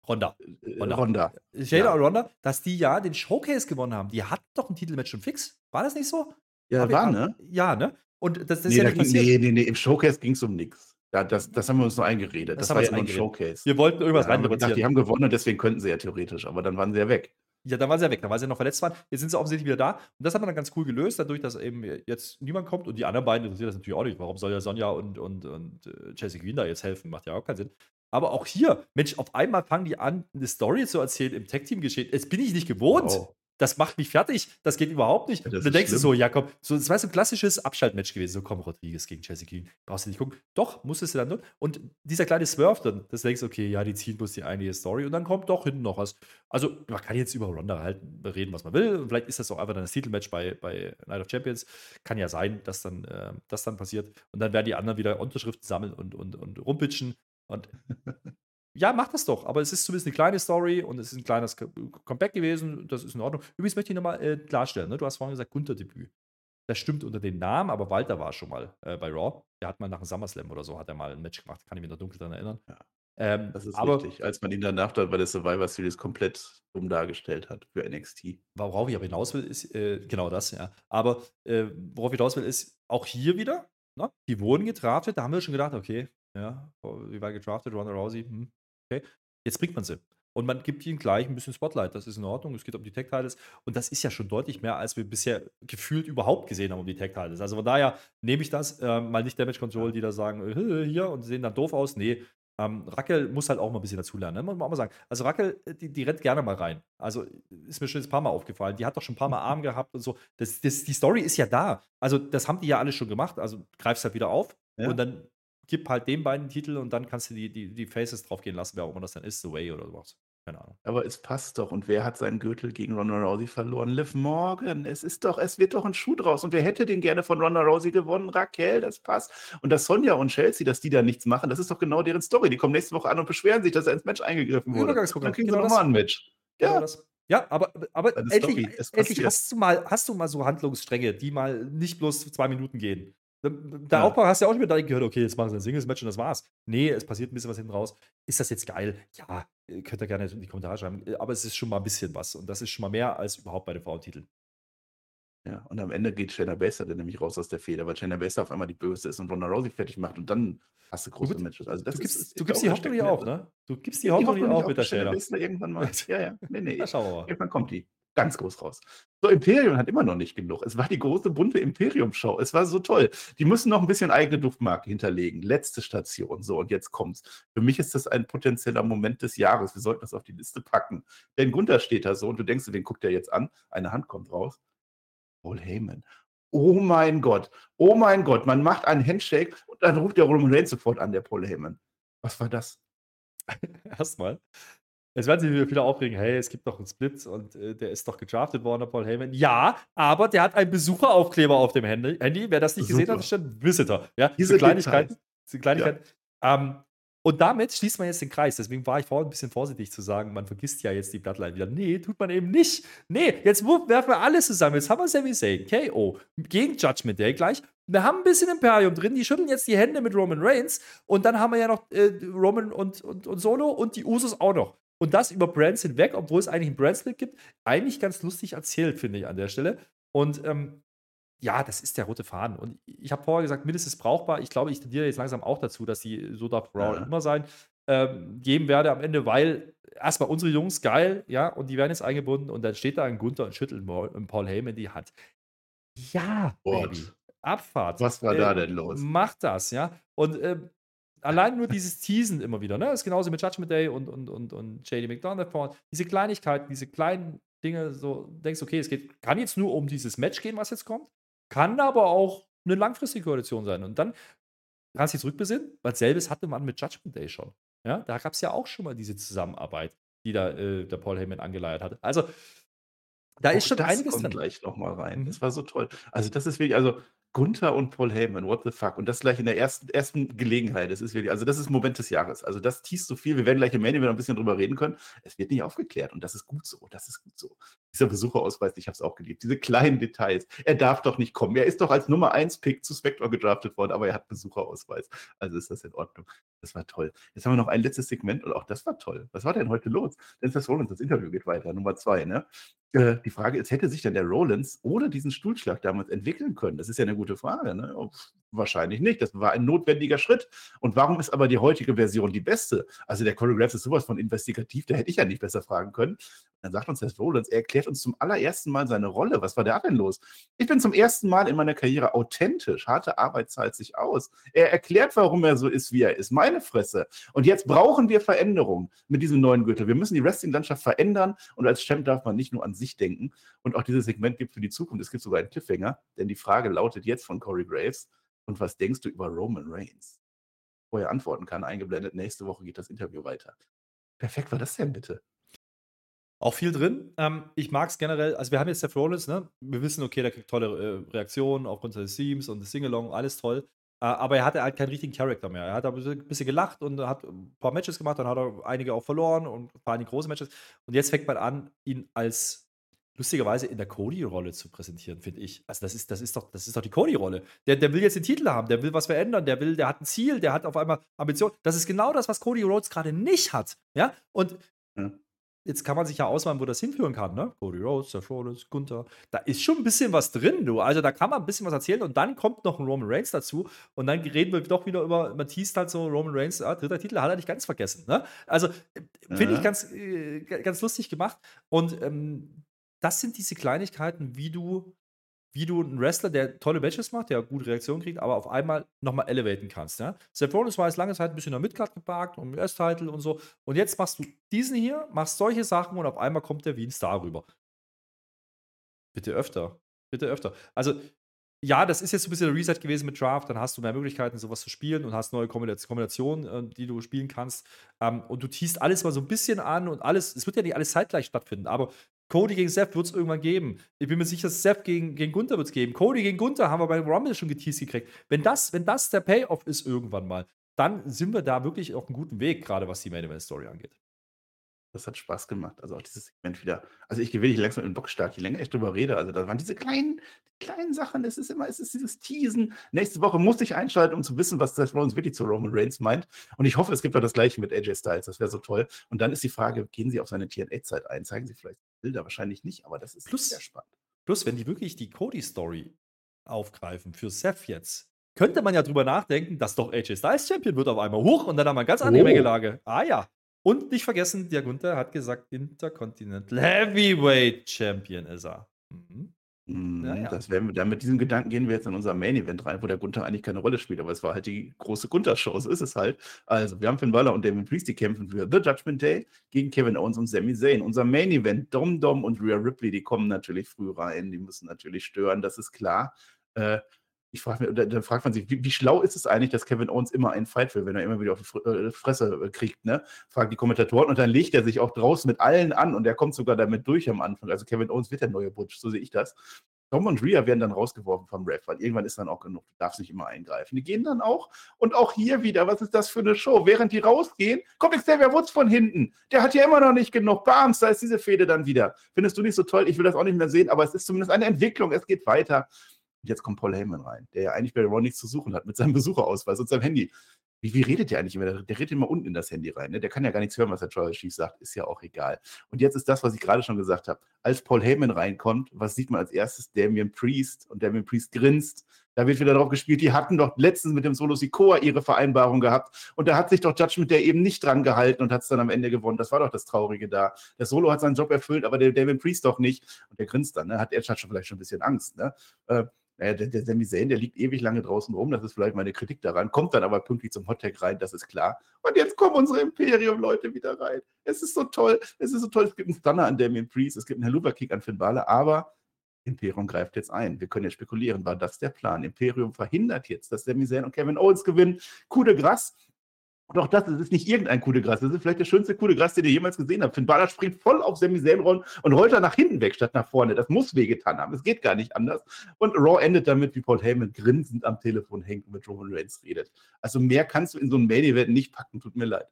Ronda. Äh, Ronda. Ronda. Shayna ja. und Ronda, dass die ja den Showcase gewonnen haben. Die hatten doch ein Titelmatch schon fix. War das nicht so? Ja, war, ne? Ja, ne? Und das, das nee, ist ja nicht ging, nee, nee, nee, im Showcase ging es um nichts. Ja, das, das haben wir uns nur eingeredet. Das, das war ja nur ein Showcase. Wir wollten irgendwas ja, rein Die haben gewonnen und deswegen könnten sie ja theoretisch, aber dann waren sie ja weg. Ja, dann waren sie ja weg, dann waren sie ja noch verletzt waren. Jetzt sind sie offensichtlich wieder da. Und das hat man dann ganz cool gelöst, dadurch, dass eben jetzt niemand kommt und die anderen beiden interessiert das natürlich auch nicht. Warum soll ja Sonja und, und, und äh, Chelsea Green da jetzt helfen? Macht ja auch keinen Sinn. Aber auch hier, Mensch, auf einmal fangen die an, eine Story zu erzählen im Tech-Team geschehen. Jetzt bin ich nicht gewohnt. Oh das macht mich fertig, das geht überhaupt nicht. Ja, und dann denkst schlimm. du so, ja komm, so, das war so ein klassisches Abschaltmatch gewesen, so komm, Rodriguez gegen Chelsea Green, brauchst du nicht gucken. Doch, musstest du dann. Und dieser kleine Swerve dann, das denkst du, okay, ja, die ziehen bloß die einige Story und dann kommt doch hinten noch was. Also, man kann jetzt über Ronda halt reden, was man will. Vielleicht ist das auch einfach dann das Titelmatch bei, bei Night of Champions. Kann ja sein, dass dann äh, das dann passiert. Und dann werden die anderen wieder Unterschriften sammeln und, und, und rumpitchen. Und ja, mach das doch. Aber es ist zumindest eine kleine Story und es ist ein kleines Comeback gewesen. Das ist in Ordnung. Übrigens möchte ich nochmal äh, klarstellen: ne? Du hast vorhin gesagt, Gunther-Debüt. Das stimmt unter den Namen, aber Walter war schon mal äh, bei Raw. Der hat mal nach einem SummerSlam oder so hat er mal ein Match gemacht. Kann ich mich noch dunkel daran erinnern. Ja. Ähm, das ist aber, richtig, als man ihn danach dann bei der Survivor Series komplett dumm dargestellt hat für NXT. Worauf ich aber hinaus will, ist äh, genau das, ja. Aber äh, worauf ich hinaus will, ist auch hier wieder, ne? die wurden getraftet, da haben wir schon gedacht, okay, ja, wie war getraftet, Ronda Rousey, hm, Okay, jetzt bringt man sie. Und man gibt ihnen gleich ein bisschen Spotlight. Das ist in Ordnung. Es geht um die Tech-Titles. Und das ist ja schon deutlich mehr, als wir bisher gefühlt überhaupt gesehen haben um die Tech-Titles. Also von daher nehme ich das äh, mal nicht Damage Control, die da sagen, äh, hier und sehen dann doof aus. Nee, ähm, Rackel muss halt auch mal ein bisschen dazulernen, ne? muss man auch mal sagen. Also Rackel, äh, die, die, rennt gerne mal rein. Also ist mir schon ein paar Mal aufgefallen. Die hat doch schon ein paar Mal Arm gehabt und so. Das, das, die Story ist ja da. Also das haben die ja alle schon gemacht. Also greifst halt wieder auf ja. und dann gib halt den beiden Titel und dann kannst du die, die, die Faces draufgehen lassen, wer auch immer das dann ist, The Way oder sowas. Keine Ahnung. Aber es passt doch. Und wer hat seinen Gürtel gegen Ronda Rousey verloren? Liv Morgan. Es ist doch, es wird doch ein Schuh draus. Und wer hätte den gerne von Ronda Rousey gewonnen? Raquel, das passt. Und dass Sonja und Chelsea, dass die da nichts machen, das ist doch genau deren Story. Die kommen nächste Woche an und beschweren sich, dass er ins Match eingegriffen wurde. Dann kriegen genau sie nochmal ein Match. Ja. Genau ja, aber, aber endlich, endlich hast, du mal, hast du mal so Handlungsstränge, die mal nicht bloß zwei Minuten gehen. Der ja. Aufbau hast du ja auch schon wieder gehört, okay, jetzt machen sie ein Singles-Match und das war's. Nee, es passiert ein bisschen was hinten raus. Ist das jetzt geil? Ja, könnt ihr gerne in die Kommentare schreiben. Aber es ist schon mal ein bisschen was. Und das ist schon mal mehr als überhaupt bei den Frauentiteln. Ja, und am Ende geht Shayna Baszler dann nämlich raus aus der Feder, weil Shayna Baszler auf einmal die Böse ist und Ronda Rousey fertig macht und dann hast du große du, Matches. Also das du gibst, ist, du gibst die Hoffnung nicht auf, ne? Du gibst die Hoffnung nicht auf mit der Shayna. Baszler irgendwann mal. Ja, ja. Nee, nee. Ja, schau mal. Irgendwann kommt die. Ganz groß raus. So, Imperium hat immer noch nicht genug. Es war die große bunte Imperium-Show. Es war so toll. Die müssen noch ein bisschen eigene Duftmarke hinterlegen. Letzte Station. So, und jetzt kommt's. Für mich ist das ein potenzieller Moment des Jahres. Wir sollten das auf die Liste packen. Denn Gunther steht da so und du denkst, wen guckt der jetzt an? Eine Hand kommt raus. Paul Heyman. Oh mein Gott. Oh mein Gott. Man macht einen Handshake und dann ruft der Roman Reigns sofort an, der Paul Heyman. Was war das? Erstmal Jetzt werden sich wieder aufregen, hey, es gibt doch einen Split und äh, der ist doch gedraftet worden, der Paul Heyman. Ja, aber der hat einen Besucheraufkleber auf dem Handy. Handy. Wer das nicht Super. gesehen hat, steht Visitor. Ja, diese Kleinigkeiten. Diese Kleinigkeiten. Ja. Ähm, und damit schließt man jetzt den Kreis. Deswegen war ich vorhin ein bisschen vorsichtig zu sagen, man vergisst ja jetzt die Bloodline wieder. Nee, tut man eben nicht. Nee, jetzt werfen wir alles zusammen. Jetzt haben wir Sami Zayn, KO, gegen Judgment Day gleich. Wir haben ein bisschen Imperium drin, die schütteln jetzt die Hände mit Roman Reigns. Und dann haben wir ja noch äh, Roman und, und, und Solo und die Usos auch noch. Und das über Brands hinweg, obwohl es eigentlich einen Brandsplit gibt, eigentlich ganz lustig erzählt, finde ich an der Stelle. Und ähm, ja, das ist der rote Faden. Und ich habe vorher gesagt, mindestens brauchbar. Ich glaube, ich tendiere jetzt langsam auch dazu, dass die so darf Raw ja. immer sein. Ähm, geben werde am Ende, weil erstmal unsere Jungs geil, ja, und die werden jetzt eingebunden und dann steht da ein Gunther und schüttelt Paul Heyman die Hand. Ja. Abfahrt. Was war äh, da denn los? Macht das, ja. Und äh, allein nur dieses Teasen immer wieder, ne? Das ist genauso mit Judgment Day und, und, und, und JD McDonald vorne. Diese Kleinigkeiten, diese kleinen Dinge, so denkst, okay, es geht, kann jetzt nur um dieses Match gehen, was jetzt kommt, kann aber auch eine langfristige Koalition sein. Und dann kannst du dich zurückbesinnen, weil selbes hatte man mit Judgment Day schon. Ja, da gab es ja auch schon mal diese Zusammenarbeit, die da äh, der Paul Heyman angeleiert hat. Also, da auch ist schon das einiges kommt drin. gleich nochmal rein. Mhm. Das war so toll. Also, das ist wirklich, also Gunther und Paul Heyman, what the fuck? Und das gleich in der ersten, ersten Gelegenheit. Das ist wirklich, also das ist Moment des Jahres. Also das teast so viel. Wir werden gleich im Main ein bisschen drüber reden können. Es wird nicht aufgeklärt und das ist gut so. Das ist gut so. Dieser Besucherausweis, ich habe es auch geliebt. Diese kleinen Details. Er darf doch nicht kommen. Er ist doch als Nummer 1 Pick zu Spectre gedraftet worden, aber er hat Besucherausweis. Also ist das in Ordnung. Das war toll. Jetzt haben wir noch ein letztes Segment und auch das war toll. Was war denn heute los? Dennis Rollins, das Interview geht weiter. Nummer 2, ne? Äh, die Frage ist, hätte sich denn der Rollins ohne diesen Stuhlschlag damals entwickeln können? Das ist ja eine gute Frage. Ne? Wahrscheinlich nicht. Das war ein notwendiger Schritt. Und warum ist aber die heutige Version die beste? Also der Choreograph ist sowas von investigativ, da hätte ich ja nicht besser fragen können. Dann sagt uns Seth Rollins, er erklärt uns zum allerersten Mal seine Rolle. Was war da denn los? Ich bin zum ersten Mal in meiner Karriere authentisch. Harte Arbeit zahlt sich aus. Er erklärt, warum er so ist, wie er ist. Meine Fresse. Und jetzt brauchen wir Veränderungen mit diesem neuen Gürtel. Wir müssen die Wrestling-Landschaft verändern. Und als Champ darf man nicht nur an sich denken. Und auch dieses Segment gibt für die Zukunft. Es gibt sogar einen Cliffhanger. Denn die Frage lautet jetzt von Corey Graves. Und was denkst du über Roman Reigns? Vorher antworten kann, eingeblendet. Nächste Woche geht das Interview weiter. Perfekt war das denn bitte? Auch viel drin. Ähm, ich mag es generell, also wir haben jetzt Seth Rollins, ne? Wir wissen, okay, der kriegt tolle äh, Reaktionen aufgrund des Themes und des Singalong, alles toll. Äh, aber er hatte halt keinen richtigen Charakter mehr. Er hat ein bisschen gelacht und hat ein paar Matches gemacht, dann hat er einige auch verloren und vor allem große Matches. Und jetzt fängt man an, ihn als lustigerweise in der Cody-Rolle zu präsentieren, finde ich. Also das ist, das ist doch, das ist doch die Cody-Rolle. Der, der will jetzt den Titel haben, der will was verändern, der will, der hat ein Ziel, der hat auf einmal Ambition. Das ist genau das, was Cody Rhodes gerade nicht hat. Ja, und ja. Jetzt kann man sich ja ausmalen, wo das hinführen kann, ne? Cody Rhodes, Seth Rollins, Gunther. Da ist schon ein bisschen was drin, du. Also da kann man ein bisschen was erzählen und dann kommt noch ein Roman Reigns dazu und dann reden wir doch wieder über, man teast halt so, Roman Reigns, ah, dritter Titel, hat er nicht ganz vergessen, ne? Also äh, finde ja. ich ganz, äh, ganz lustig gemacht und ähm, das sind diese Kleinigkeiten, wie du wie du einen Wrestler, der tolle Matches macht, der gute Reaktionen kriegt, aber auf einmal nochmal elevaten kannst. Ja? Seth Rollins war jetzt lange Zeit ein bisschen in der Midcard geparkt, um US-Title und so. Und jetzt machst du diesen hier, machst solche Sachen und auf einmal kommt der wie ein Star rüber. Bitte öfter. Bitte öfter. Also, ja, das ist jetzt so ein bisschen der Reset gewesen mit Draft. Dann hast du mehr Möglichkeiten, sowas zu spielen und hast neue Kombinationen, äh, die du spielen kannst. Ähm, und du tiest alles mal so ein bisschen an und alles. Es wird ja nicht alles zeitgleich stattfinden, aber Cody gegen Seth wird es irgendwann geben. Ich bin mir sicher, Seth gegen, gegen Gunther wird es geben. Cody gegen Gunther haben wir bei Rumble schon geteased gekriegt. Wenn das, wenn das der Payoff ist irgendwann mal, dann sind wir da wirklich auf einem guten Weg, gerade was die Main Event Story angeht. Das hat Spaß gemacht. Also auch dieses Segment wieder. Also ich gewinne langsam in den Bock stark, je länger ich drüber rede. Also da waren diese kleinen, kleinen Sachen. Es ist immer, es ist dieses Teasen. Nächste Woche muss ich einschalten, um zu wissen, was Seth Rollins wirklich zu Roman Reigns meint. Und ich hoffe, es gibt auch das Gleiche mit AJ Styles. Das wäre so toll. Und dann ist die Frage, gehen Sie auf seine TNA-Zeit ein? Zeigen Sie vielleicht Bilder? Wahrscheinlich nicht, aber das ist plus, sehr spannend. Plus, wenn die wirklich die Cody-Story aufgreifen für Seth jetzt, könnte man ja drüber nachdenken, dass doch AJ Styles Champion wird auf einmal hoch und dann haben wir eine ganz andere oh. Mengelage. Ah ja, Und nicht vergessen, der Gunther hat gesagt, Intercontinental Heavyweight Champion ist er. Mhm. Mhm, ja, ja. Das werden wir, dann mit diesem Gedanken gehen wir jetzt in unser Main Event rein, wo der Gunther eigentlich keine Rolle spielt, aber es war halt die große Gunther-Show, so ist es halt. Also, wir haben Finn Balor und Damien Priest, die kämpfen für The Judgment Day gegen Kevin Owens und Sami Zayn. Unser Main Event, Dom Dom und Rhea Ripley, die kommen natürlich früh rein, die müssen natürlich stören, das ist klar. Äh, ich frage mich, dann fragt man sich, wie, wie, schlau ist es eigentlich, dass Kevin Owens immer einen Fight will, wenn er immer wieder auf die äh, Fresse äh, kriegt, ne? Fragt die Kommentatoren und dann legt er sich auch draußen mit allen an und er kommt sogar damit durch am Anfang. Also Kevin Owens wird der neue Butch, so sehe ich das. Tom und Rhea werden dann rausgeworfen vom Ref, weil irgendwann ist dann auch genug, du darfst nicht immer eingreifen. Die gehen dann auch und auch hier wieder, was ist das für eine Show? Während die rausgehen, kommt Xavier Woods von hinten. Der hat ja immer noch nicht genug. Bams, da ist diese Fehde dann wieder. Findest du nicht so toll? Ich will das auch nicht mehr sehen, aber es ist zumindest eine Entwicklung. Es geht weiter. Und jetzt kommt Paul Heyman rein, der ja eigentlich bei Ron nichts zu suchen hat mit seinem Besucherausweis und seinem Handy. Wie, wie redet der eigentlich immer? Der, der redet immer unten in das Handy rein. Ne? Der kann ja gar nichts hören, was der Tribal Chief sagt. Ist ja auch egal. Und jetzt ist das, was ich gerade schon gesagt habe. Als Paul Heyman reinkommt, was sieht man als erstes? Damien Priest. Und Damien Priest grinst. Da wird wieder drauf gespielt, die hatten doch letztens mit dem Solo Sikoa ihre Vereinbarung gehabt. Und da hat sich doch Judgment der eben nicht dran gehalten und hat es dann am Ende gewonnen. Das war doch das Traurige da. Der Solo hat seinen Job erfüllt, aber der Damien Priest doch nicht. Und der grinst dann. Ne? Hat er schon vielleicht schon ein bisschen Angst. Ne? Äh, naja, der, der Sami Zayn, der liegt ewig lange draußen rum, das ist vielleicht meine Kritik daran, kommt dann aber pünktlich zum Hottag rein, das ist klar. Und jetzt kommen unsere Imperium-Leute wieder rein. Es ist so toll, es ist so toll, es gibt einen Stunner an Damien Priest, es gibt einen Helluva-Kick an Finn Balor, aber Imperium greift jetzt ein. Wir können ja spekulieren, war das der Plan? Imperium verhindert jetzt, dass Sami Zayn und Kevin Owens gewinnen. Coup de Grace und auch das, das ist nicht irgendein Coup de Grace. Das ist vielleicht der schönste Coup de Grace, den ihr jemals gesehen habt. Finn Balor springt voll auf Sami Zayn und rollt er nach hinten weg statt nach vorne. Das muss wehgetan haben. Es geht gar nicht anders. Und Raw endet damit, wie Paul Heyman grinsend am Telefon hängt und mit Roman Reigns redet. Also mehr kannst du in so einem Main Event nicht packen. Tut mir leid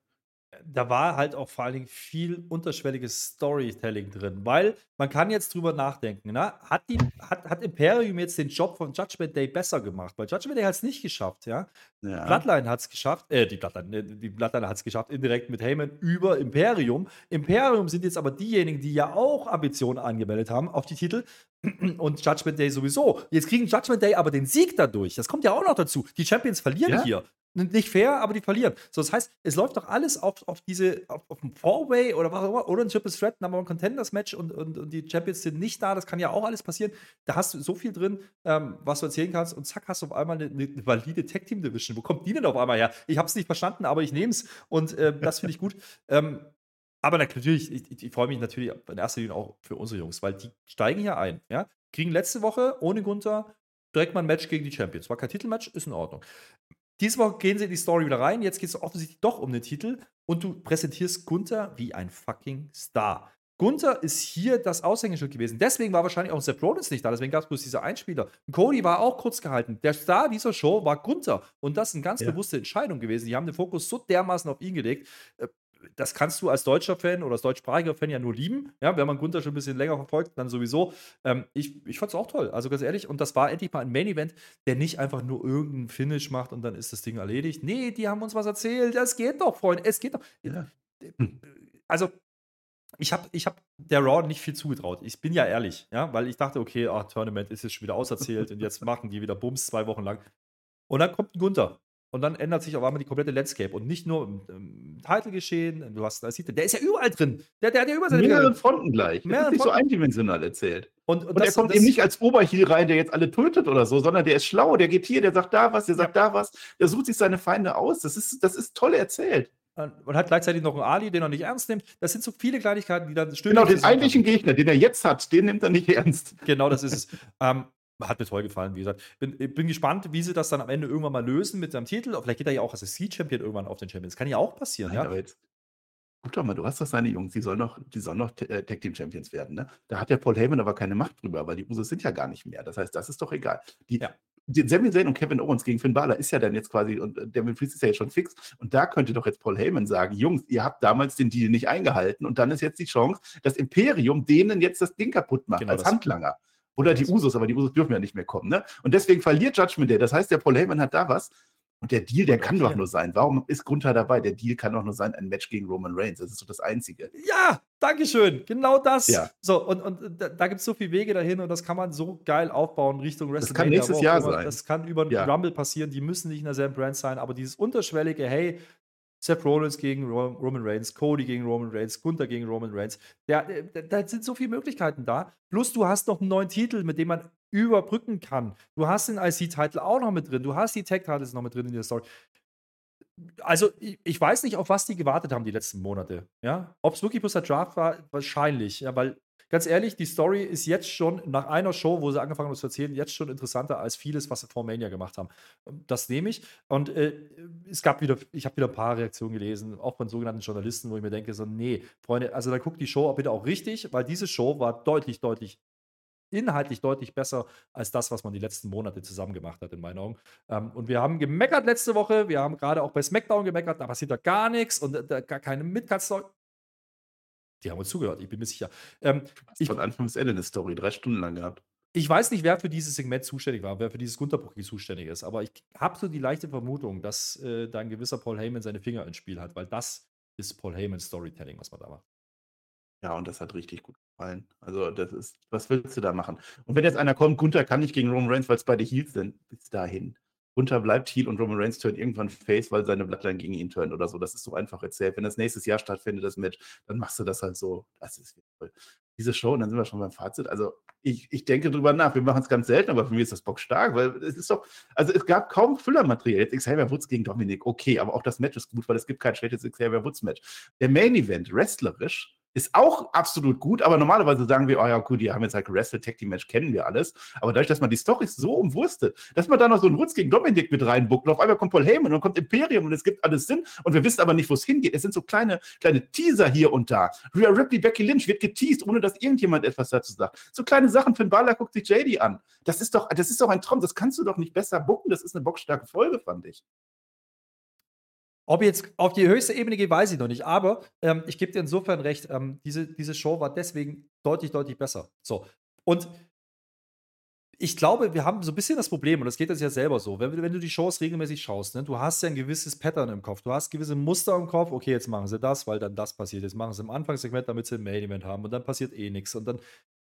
da war halt auch vor allen Dingen viel unterschwelliges Storytelling drin, weil man kann jetzt drüber nachdenken, ne? hat, die, hat, hat Imperium jetzt den Job von Judgment Day besser gemacht? Weil Judgment Day hat es nicht geschafft, ja. ja. Bloodline hat es geschafft, äh, die Bloodline, äh, die Bloodline hat es geschafft, indirekt mit Heyman über Imperium. Imperium sind jetzt aber diejenigen, die ja auch Ambitionen angemeldet haben auf die Titel und Judgment Day sowieso. Jetzt kriegen Judgment Day aber den Sieg dadurch. Das kommt ja auch noch dazu. Die Champions verlieren ja? hier nicht fair, aber die verlieren. So, das heißt, es läuft doch alles auf, auf diese, auf, auf ein Four-Way oder was auch immer, oder ein Triple Threat, Number One Contenders Match und, und, und, die Champions sind nicht da, das kann ja auch alles passieren. Da hast du so viel drin, ähm, was du erzählen kannst und zack, hast du auf einmal eine, eine valide Tag Team Division. Wo kommt die denn auf einmal her? Ich habe es nicht verstanden, aber ich nehme es und äh, das finde ich gut. Ähm, aber natürlich, ich, ich, ich freue mich natürlich in erster Linie auch für unsere Jungs, weil die steigen hier ein, ja, kriegen letzte Woche ohne Gunther direkt mal ein Match gegen die Champions. War kein Titelmatch, ist in Ordnung. Diese Woche gehen sie in die Story wieder rein. Jetzt geht es offensichtlich doch um den Titel. Und du präsentierst Gunther wie ein fucking Star. Gunther ist hier das Aushängeschild gewesen. Deswegen war wahrscheinlich auch Seth Rollins nicht da. Deswegen gab es bloß diese Einspieler. Cody war auch kurz gehalten. Der Star dieser Show war Gunther. Und das ist eine ganz ja. bewusste Entscheidung gewesen. Die haben den Fokus so dermaßen auf ihn gelegt. Das kannst du als deutscher Fan oder als deutschsprachiger Fan ja nur lieben. Ja, wenn man Gunther schon ein bisschen länger verfolgt, dann sowieso. Ähm, ich ich fand es auch toll, also ganz ehrlich. Und das war endlich mal ein Main-Event, der nicht einfach nur irgendeinen Finish macht und dann ist das Ding erledigt. Nee, die haben uns was erzählt. Das geht doch, Freunde. Es geht doch. Ja. Also, ich habe ich hab der Raw nicht viel zugetraut. Ich bin ja ehrlich, ja, weil ich dachte, okay, ach, Tournament ist jetzt schon wieder auserzählt und jetzt machen die wieder Bums zwei Wochen lang. Und dann kommt ein Gunther und dann ändert sich auf einmal die komplette Landscape. Und nicht nur im, im Title geschehen, du hast da sieht, der ist ja überall drin. Der, der hat ja überall seine Mehreren Fronten gleich. Ist nicht so eindimensional erzählt. Und, und, und das, er kommt das, eben nicht als Oberheal rein, der jetzt alle tötet oder so, sondern der ist schlau, der geht hier, der sagt da was, der sagt ja. da was, der sucht sich seine Feinde aus. Das ist, das ist toll erzählt. Und hat gleichzeitig noch einen Ali, den er nicht ernst nimmt. Das sind so viele Kleinigkeiten, die dann stimmen. Genau, den eigentlichen Gegner, den er jetzt hat, den nimmt er nicht ernst. Genau, das ist es. ähm, hat mir toll gefallen, wie gesagt. Bin, bin gespannt, wie sie das dann am Ende irgendwann mal lösen mit seinem Titel. Vielleicht geht er ja auch als Seed-Champion irgendwann auf den Champion. Das kann ja auch passieren, Nein, ja. Aber jetzt, guck doch mal, du hast doch seine Jungs, die sollen noch, die sollen noch äh, Tag Team Champions werden, ne? Da hat der Paul Heyman aber keine Macht drüber, weil die Usos sind ja gar nicht mehr. Das heißt, das ist doch egal. Die, ja. die Sami Zayn und Kevin Owens gegen Finn Balor ist ja dann jetzt quasi, und äh, Devin Priest ist ja jetzt schon fix. Und da könnte doch jetzt Paul Heyman sagen, Jungs, ihr habt damals den Deal nicht eingehalten und dann ist jetzt die Chance, das Imperium denen jetzt das Ding kaputt macht, genau als Handlanger. Oder die Usos, aber die Usos dürfen ja nicht mehr kommen. Ne? Und deswegen verliert Judgment Day. Das heißt, der Paul Heyman hat da was. Und der Deal, der kann doch nur sein. Warum ist Gunther dabei? Der Deal kann doch nur sein, ein Match gegen Roman Reigns. Das ist doch das Einzige. Ja, Dankeschön. Genau das. Ja. So, und, und da, da gibt es so viele Wege dahin und das kann man so geil aufbauen Richtung WrestleMania. Das kann nächstes Jahr sein. Das kann über einen ja. Rumble passieren. Die müssen nicht in derselben Brand sein, aber dieses unterschwellige, hey, Seth Rollins gegen Roman Reigns, Cody gegen Roman Reigns, Gunther gegen Roman Reigns. Da, da sind so viele Möglichkeiten da. Plus du hast noch einen neuen Titel, mit dem man überbrücken kann. Du hast den IC-Titel auch noch mit drin. Du hast die Tag-Titles noch mit drin in der Story. Also, ich, ich, weiß nicht, auf was die gewartet haben die letzten Monate. Ja? Ob es wirklich bloß der Draft war, wahrscheinlich. Ja, weil ganz ehrlich, die Story ist jetzt schon nach einer Show, wo sie angefangen haben zu erzählen, jetzt schon interessanter als vieles, was sie vor Mania gemacht haben. Das nehme ich. Und äh, es gab wieder, ich habe wieder ein paar Reaktionen gelesen, auch von sogenannten Journalisten, wo ich mir denke, so, nee, Freunde, also dann guckt die Show bitte auch richtig, weil diese Show war deutlich, deutlich inhaltlich deutlich besser als das, was man die letzten Monate zusammen gemacht hat, in meinen Augen. Ähm, und wir haben gemeckert letzte Woche, wir haben gerade auch bei SmackDown gemeckert, da passiert da gar nichts und äh, gar keine Midcard-Story. Die haben uns zugehört, ich bin mir sicher. Ähm, ich, von Anfang bis Ende eine Story, drei Stunden lang gehabt. Ich weiß nicht, wer für dieses Segment zuständig war, wer für dieses Gunterbooking zuständig ist, aber ich habe so die leichte Vermutung, dass äh, da ein gewisser Paul Heyman seine Finger ins Spiel hat, weil das ist Paul Heyman Storytelling, was man da macht. Ja, und das hat richtig gut gefallen. Also, das ist, was willst du da machen? Und wenn jetzt einer kommt, Gunther kann nicht gegen Roman Reigns, weil es beide Heels sind, bis dahin. Gunther bleibt Heel und Roman Reigns turnt irgendwann Face, weil seine Bloodline gegen ihn turnt oder so. Das ist so einfach erzählt. Wenn das nächstes Jahr stattfindet, das Match, dann machst du das halt so. Das ist toll. Diese Show, und dann sind wir schon beim Fazit. Also, ich, ich denke drüber nach. Wir machen es ganz selten, aber für mich ist das Bock stark, weil es ist doch, also es gab kaum Füllermaterial. Jetzt Xavier Woods gegen Dominik, okay, aber auch das Match ist gut, weil es gibt kein schlechtes Xavier Woods Match. Der Main Event, wrestlerisch, ist auch absolut gut, aber normalerweise sagen wir, oh ja, gut, die haben jetzt halt gewrestelt, Tag Team Match kennen wir alles. Aber dadurch, dass man die Storys so umwurstet, dass man da noch so einen Rutz gegen Dominik mit reinbuckt und auf einmal kommt Paul Heyman und dann kommt Imperium und es gibt alles Sinn und wir wissen aber nicht, wo es hingeht. Es sind so kleine, kleine Teaser hier und da. Rhea Ripley, Becky Lynch wird geteased, ohne dass irgendjemand etwas dazu sagt. So kleine Sachen, Finn Balor guckt sich JD an. Das ist doch, das ist doch ein Traum. Das kannst du doch nicht besser bucken. Das ist eine bockstarke Folge, fand ich. Ob jetzt auf die höchste Ebene geht, weiß ich noch nicht. Aber ähm, ich gebe dir insofern recht, ähm, diese, diese Show war deswegen deutlich, deutlich besser. So. Und ich glaube, wir haben so ein bisschen das Problem, und das geht uns ja selber so, wenn, wenn du die Shows regelmäßig schaust, ne, du hast ja ein gewisses Pattern im Kopf, du hast gewisse Muster im Kopf, okay, jetzt machen sie das, weil dann das passiert, jetzt machen sie im Anfangssegment, damit sie ein Main-Event haben und dann passiert eh nichts und dann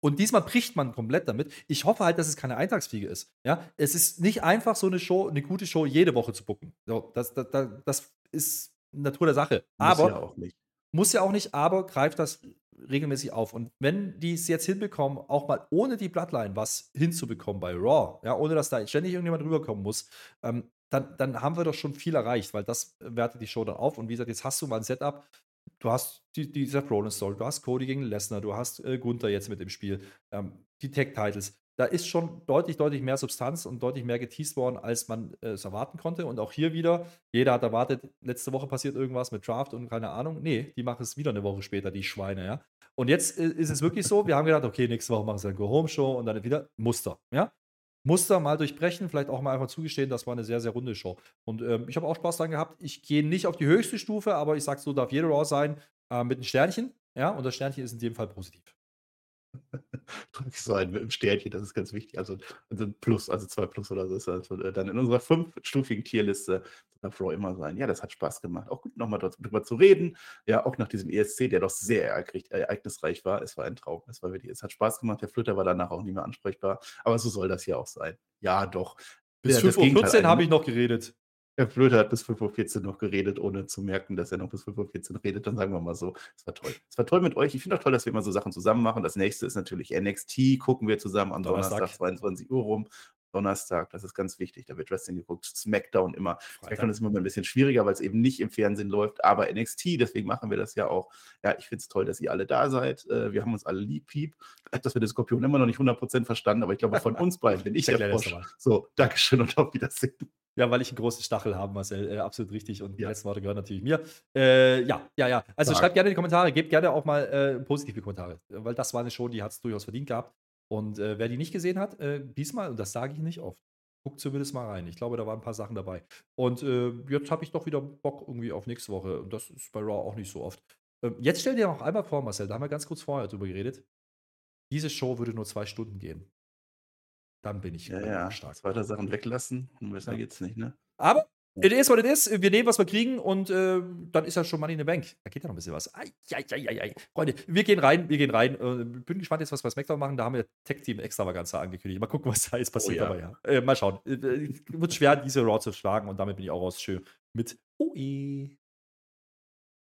und diesmal bricht man komplett damit. Ich hoffe halt, dass es keine Eintagsfliege ist. Ja, es ist nicht einfach, so eine Show, eine gute Show jede Woche zu bucken. So, das, das, das ist Natur der Sache. Muss aber ja auch nicht. Muss ja auch nicht, aber greift das regelmäßig auf. Und wenn die es jetzt hinbekommen, auch mal ohne die Bloodline was hinzubekommen bei Raw, ja, ohne dass da ständig irgendjemand rüberkommen muss, ähm, dann, dann haben wir doch schon viel erreicht, weil das wertet die Show dann auf. Und wie gesagt, jetzt hast du mal ein Setup, du hast die, die Seth Rollins Story, du hast Cody gegen Lesnar, du hast äh, Gunther jetzt mit im Spiel, ähm, die Tech-Titles. Da ist schon deutlich, deutlich mehr Substanz und deutlich mehr geteased worden, als man äh, es erwarten konnte. Und auch hier wieder, jeder hat erwartet, letzte Woche passiert irgendwas mit Draft und keine Ahnung. Nee, die machen es wieder eine Woche später, die Schweine, ja. Und jetzt äh, ist es wirklich so, wir haben gedacht, okay, nächste Woche machen sie eine Go-Home-Show und dann wieder Muster, ja. Muster mal durchbrechen, vielleicht auch mal einfach zugestehen, das war eine sehr, sehr runde Show. Und ähm, ich habe auch Spaß daran gehabt. Ich gehe nicht auf die höchste Stufe, aber ich sage so, darf jede Raw sein, äh, mit einem Sternchen. Ja, und das Sternchen ist in dem Fall positiv. Drück so ein Sternchen, das ist ganz wichtig. Also, also ein Plus, also zwei Plus oder so ist das also, dann in unserer fünfstufigen Tierliste darf Raw immer sein. Ja, das hat Spaß gemacht. Auch gut, nochmal darüber zu reden. Ja, auch nach diesem ESC, der doch sehr ereignisreich war. Es war ein Traum. Es war wirklich, es hat Spaß gemacht. Der Flöter war danach auch nicht mehr ansprechbar. Aber so soll das ja auch sein. Ja, doch. Bis ja, 5.14 Uhr habe ich noch geredet. Herr Flöter hat bis 5.14 Uhr noch geredet, ohne zu merken, dass er noch bis 5.14 Uhr redet. Dann sagen wir mal so, es war toll. Es war toll mit euch. Ich finde auch toll, dass wir immer so Sachen zusammen machen. Das nächste ist natürlich NXT. Gucken wir zusammen am Donnerstag, Donnerstag 22 Uhr rum. Donnerstag, das ist ganz wichtig, da wird Wrestling geguckt. Smackdown immer. Freitag. Smackdown ist immer ein bisschen schwieriger, weil es eben nicht im Fernsehen läuft, aber NXT, deswegen machen wir das ja auch. Ja, ich finde es toll, dass ihr alle da seid. Äh, wir haben uns alle lieb, piep. Dass wir den Skorpion immer noch nicht 100% verstanden, aber ich glaube, von uns beiden bin ich der Frosch. So, Dankeschön und auf Wiedersehen. Ja, weil ich einen großen Stachel habe, Marcel. Äh, absolut richtig. Und die ja. letzten Worte gehören natürlich mir. Äh, ja, ja, ja. Also Tag. schreibt gerne in die Kommentare, gebt gerne auch mal äh, positive Kommentare, weil das war eine Show, die hat es durchaus verdient gehabt. Und äh, wer die nicht gesehen hat, äh, diesmal, und das sage ich nicht oft, guckt zumindest mal rein. Ich glaube, da waren ein paar Sachen dabei. Und äh, jetzt habe ich doch wieder Bock irgendwie auf nächste Woche. Und das ist bei Raw auch nicht so oft. Ähm, jetzt stell dir noch einmal vor, Marcel, da haben wir ganz kurz vorher drüber geredet. Diese Show würde nur zwei Stunden gehen. Dann bin ich ja, ja. stark. Zweite Sachen weglassen, besser ja. geht's nicht, ne? Aber it is what it is. Wir nehmen, was wir kriegen und äh, dann ist ja schon Money in the Bank. Da geht ja noch ein bisschen was. Ai, ai, ai. Freunde, wir gehen rein, wir gehen rein. Äh, bin gespannt jetzt, was wir bei SmackDown machen. Da haben wir Tech-Team Extravaganza angekündigt. Mal gucken, was da jetzt passiert. Oh, ja. Aber ja, äh, mal schauen. Äh, wird schwer, diese Raw zu schlagen und damit bin ich auch raus. Schön mit OE.